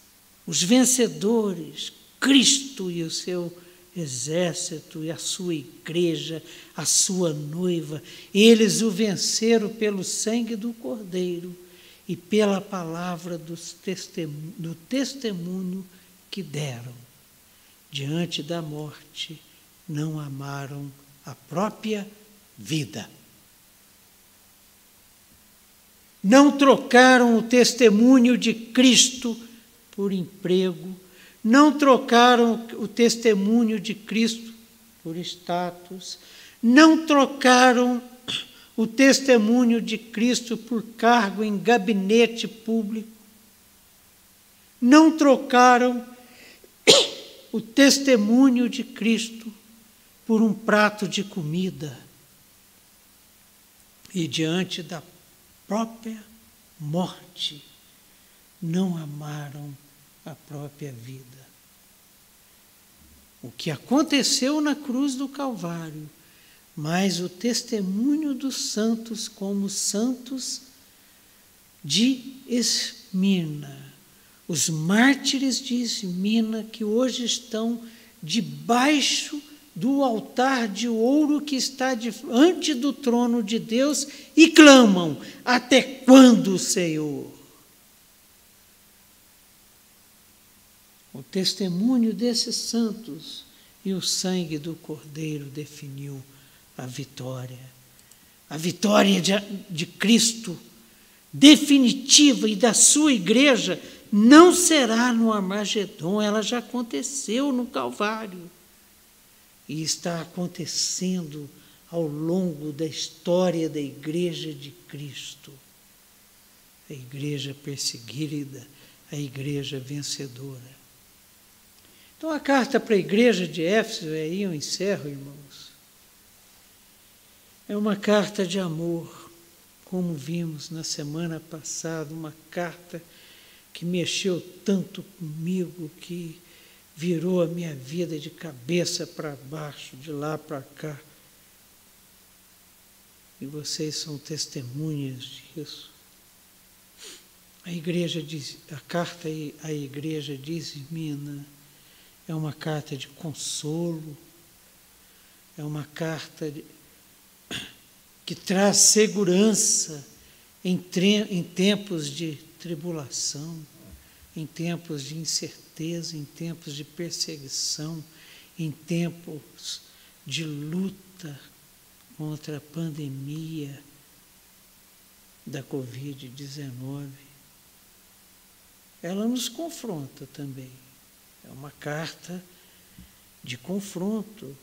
S1: os vencedores, Cristo e o seu exército e a sua igreja, a sua noiva, eles o venceram pelo sangue do Cordeiro e pela palavra do testemunho que deram. Diante da morte, não amaram a própria vida não trocaram o testemunho de Cristo por emprego, não trocaram o testemunho de Cristo por status, não trocaram o testemunho de Cristo por cargo em gabinete público, não trocaram o testemunho de Cristo por um prato de comida. E diante da própria morte, não amaram a própria vida. O que aconteceu na cruz do Calvário, mas o testemunho dos santos como santos de Esmirna, os mártires de Esmirna que hoje estão debaixo do altar de ouro que está diante do trono de Deus e clamam: Até quando, Senhor? O testemunho desses santos e o sangue do Cordeiro definiu a vitória. A vitória de, de Cristo, definitiva e da sua igreja, não será no Armagedon, ela já aconteceu no Calvário e está acontecendo ao longo da história da Igreja de Cristo. A igreja perseguida, a igreja vencedora. Então, a carta para a igreja de Éfeso, aí eu encerro, irmãos, é uma carta de amor, como vimos na semana passada, uma carta que mexeu tanto comigo que virou a minha vida de cabeça para baixo, de lá para cá. E vocês são testemunhas disso. A igreja diz, a carta à igreja diz, Mina, é uma carta de consolo, é uma carta de, que traz segurança em, tre, em tempos de tribulação, em tempos de incerteza, em tempos de perseguição, em tempos de luta contra a pandemia da Covid-19. Ela nos confronta também. É uma carta de confronto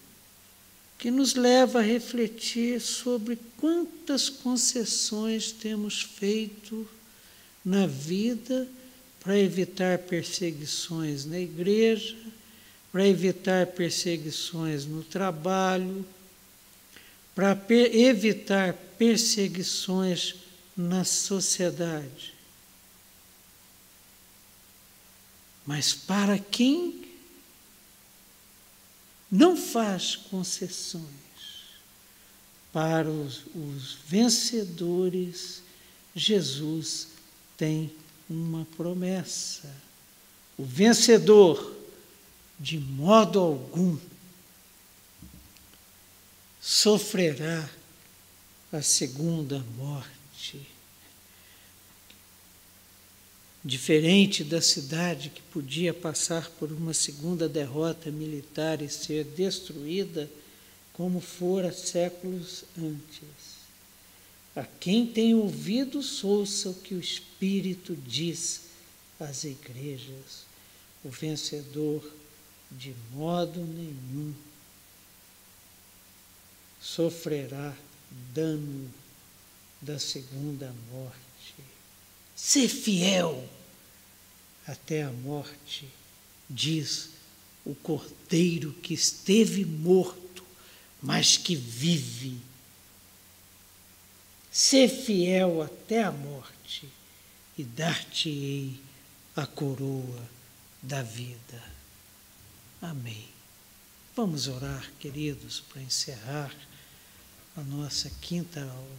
S1: que nos leva a refletir sobre quantas concessões temos feito na vida para evitar perseguições na igreja, para evitar perseguições no trabalho, para per evitar perseguições na sociedade. Mas para quem não faz concessões, para os, os vencedores, Jesus tem uma promessa. O vencedor, de modo algum, sofrerá a segunda morte. Diferente da cidade que podia passar por uma segunda derrota militar e ser destruída, como fora séculos antes. A quem tem ouvidos, ouça o que o Espírito diz às igrejas. O vencedor, de modo nenhum, sofrerá dano da segunda morte. Ser fiel até a morte, diz o cordeiro que esteve morto, mas que vive Ser fiel até a morte e dar-te-ei a coroa da vida. Amém. Vamos orar, queridos, para encerrar a nossa quinta aula.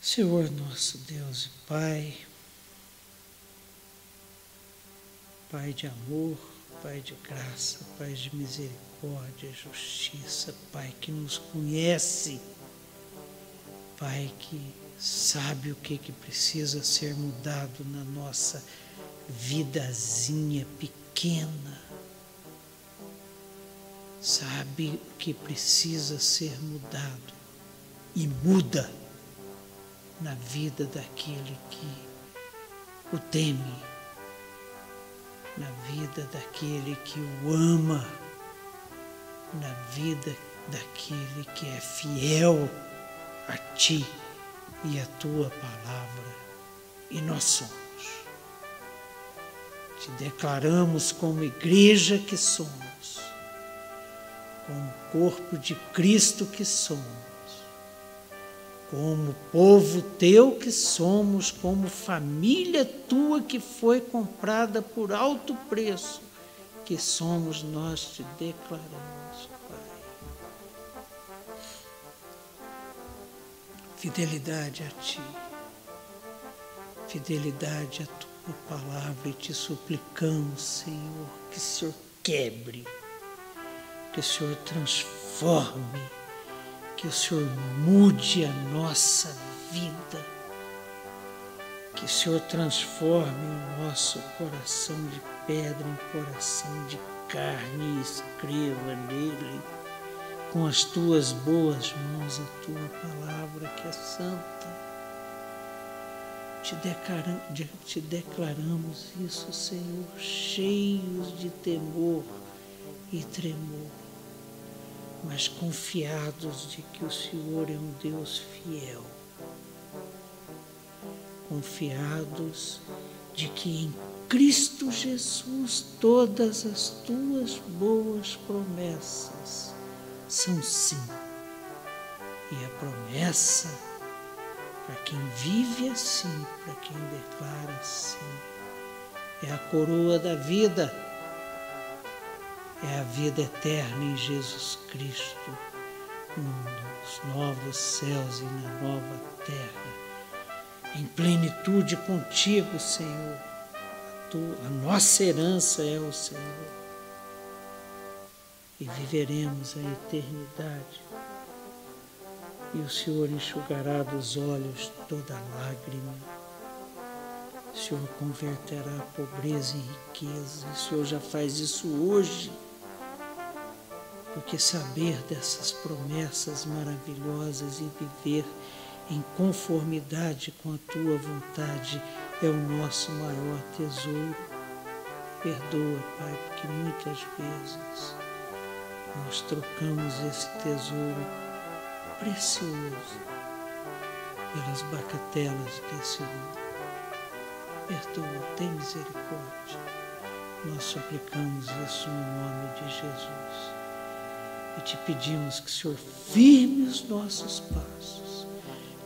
S1: Senhor nosso Deus e Pai, Pai de amor, Pai de graça, Pai de misericórdia, justiça, Pai que nos conhece Pai que sabe o que, que precisa ser mudado na nossa vidazinha pequena. Sabe o que precisa ser mudado e muda na vida daquele que o teme, na vida daquele que o ama, na vida daquele que é fiel a Ti e a Tua palavra, e nós somos. Te declaramos como igreja que somos, como corpo de Cristo que somos, como povo Teu que somos, como família Tua que foi comprada por alto preço, que somos, nós te declaramos. fidelidade a Ti, fidelidade à Tua palavra e te suplicamos, Senhor, que o Senhor quebre, que o Senhor transforme, que o Senhor mude a nossa vida, que o Senhor transforme o nosso coração de pedra em coração de carne e escreva nele. Com as tuas boas mãos a tua palavra que é santa. Te, declaramos isso, Senhor, cheios de temor e tremor, mas confiados de que o Senhor é um Deus fiel, confiados de que em Cristo Jesus todas as tuas boas promessas são sim. E a promessa para quem vive assim, para quem declara assim, é a coroa da vida, é a vida eterna em Jesus Cristo, nos novos céus e na nova terra, em plenitude contigo, Senhor. A, tua, a nossa herança é o Senhor. E viveremos a eternidade. E o Senhor enxugará dos olhos toda lágrima. O Senhor converterá a pobreza em riqueza. O Senhor já faz isso hoje porque saber dessas promessas maravilhosas e viver em conformidade com a tua vontade é o nosso maior tesouro. Perdoa, Pai, porque muitas vezes nós trocamos esse tesouro precioso pelas bacatelas desse mundo. Perdoa, tem misericórdia. Nós suplicamos isso no nome de Jesus e te pedimos que o Senhor firme os nossos passos,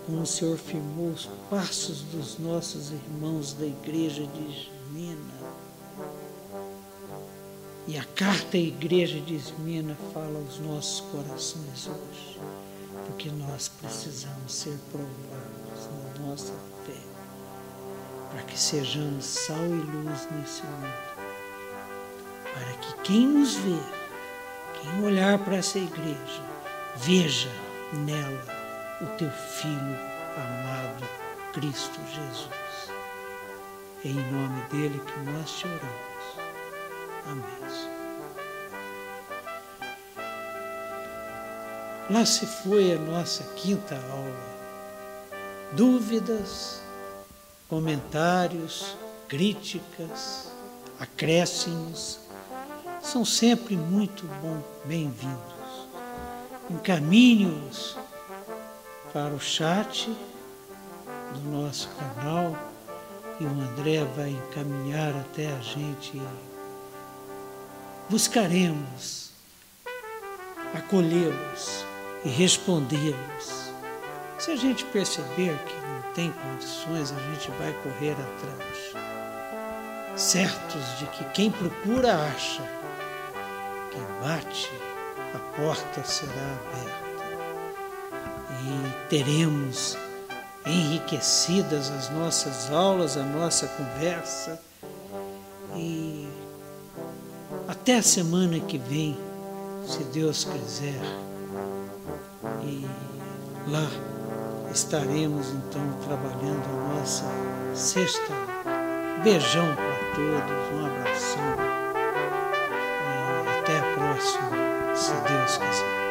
S1: como o Senhor firmou os passos dos nossos irmãos da igreja de Esmina. E a carta à igreja de Esmina fala aos nossos corações hoje, porque nós precisamos ser provados na nossa fé, para que sejamos sal e luz nesse mundo, para que quem nos vê quem olhar para essa igreja, veja nela o teu filho amado, Cristo Jesus. É em nome dele que nós te oramos. Amém. Lá se foi a nossa quinta aula. Dúvidas, comentários, críticas, acréscimos são sempre muito bem-vindos. Encaminhe-os para o chat do nosso canal e o André vai encaminhar até a gente. Buscaremos acolhê-los e respondê-los. Se a gente perceber que não tem condições, a gente vai correr atrás. Certos de que quem procura acha bate, a porta será aberta e teremos enriquecidas as nossas aulas, a nossa conversa e até a semana que vem, se Deus quiser. E lá estaremos então trabalhando a nossa sexta. Beijão para todos, um abração próximo, se Deus quiser.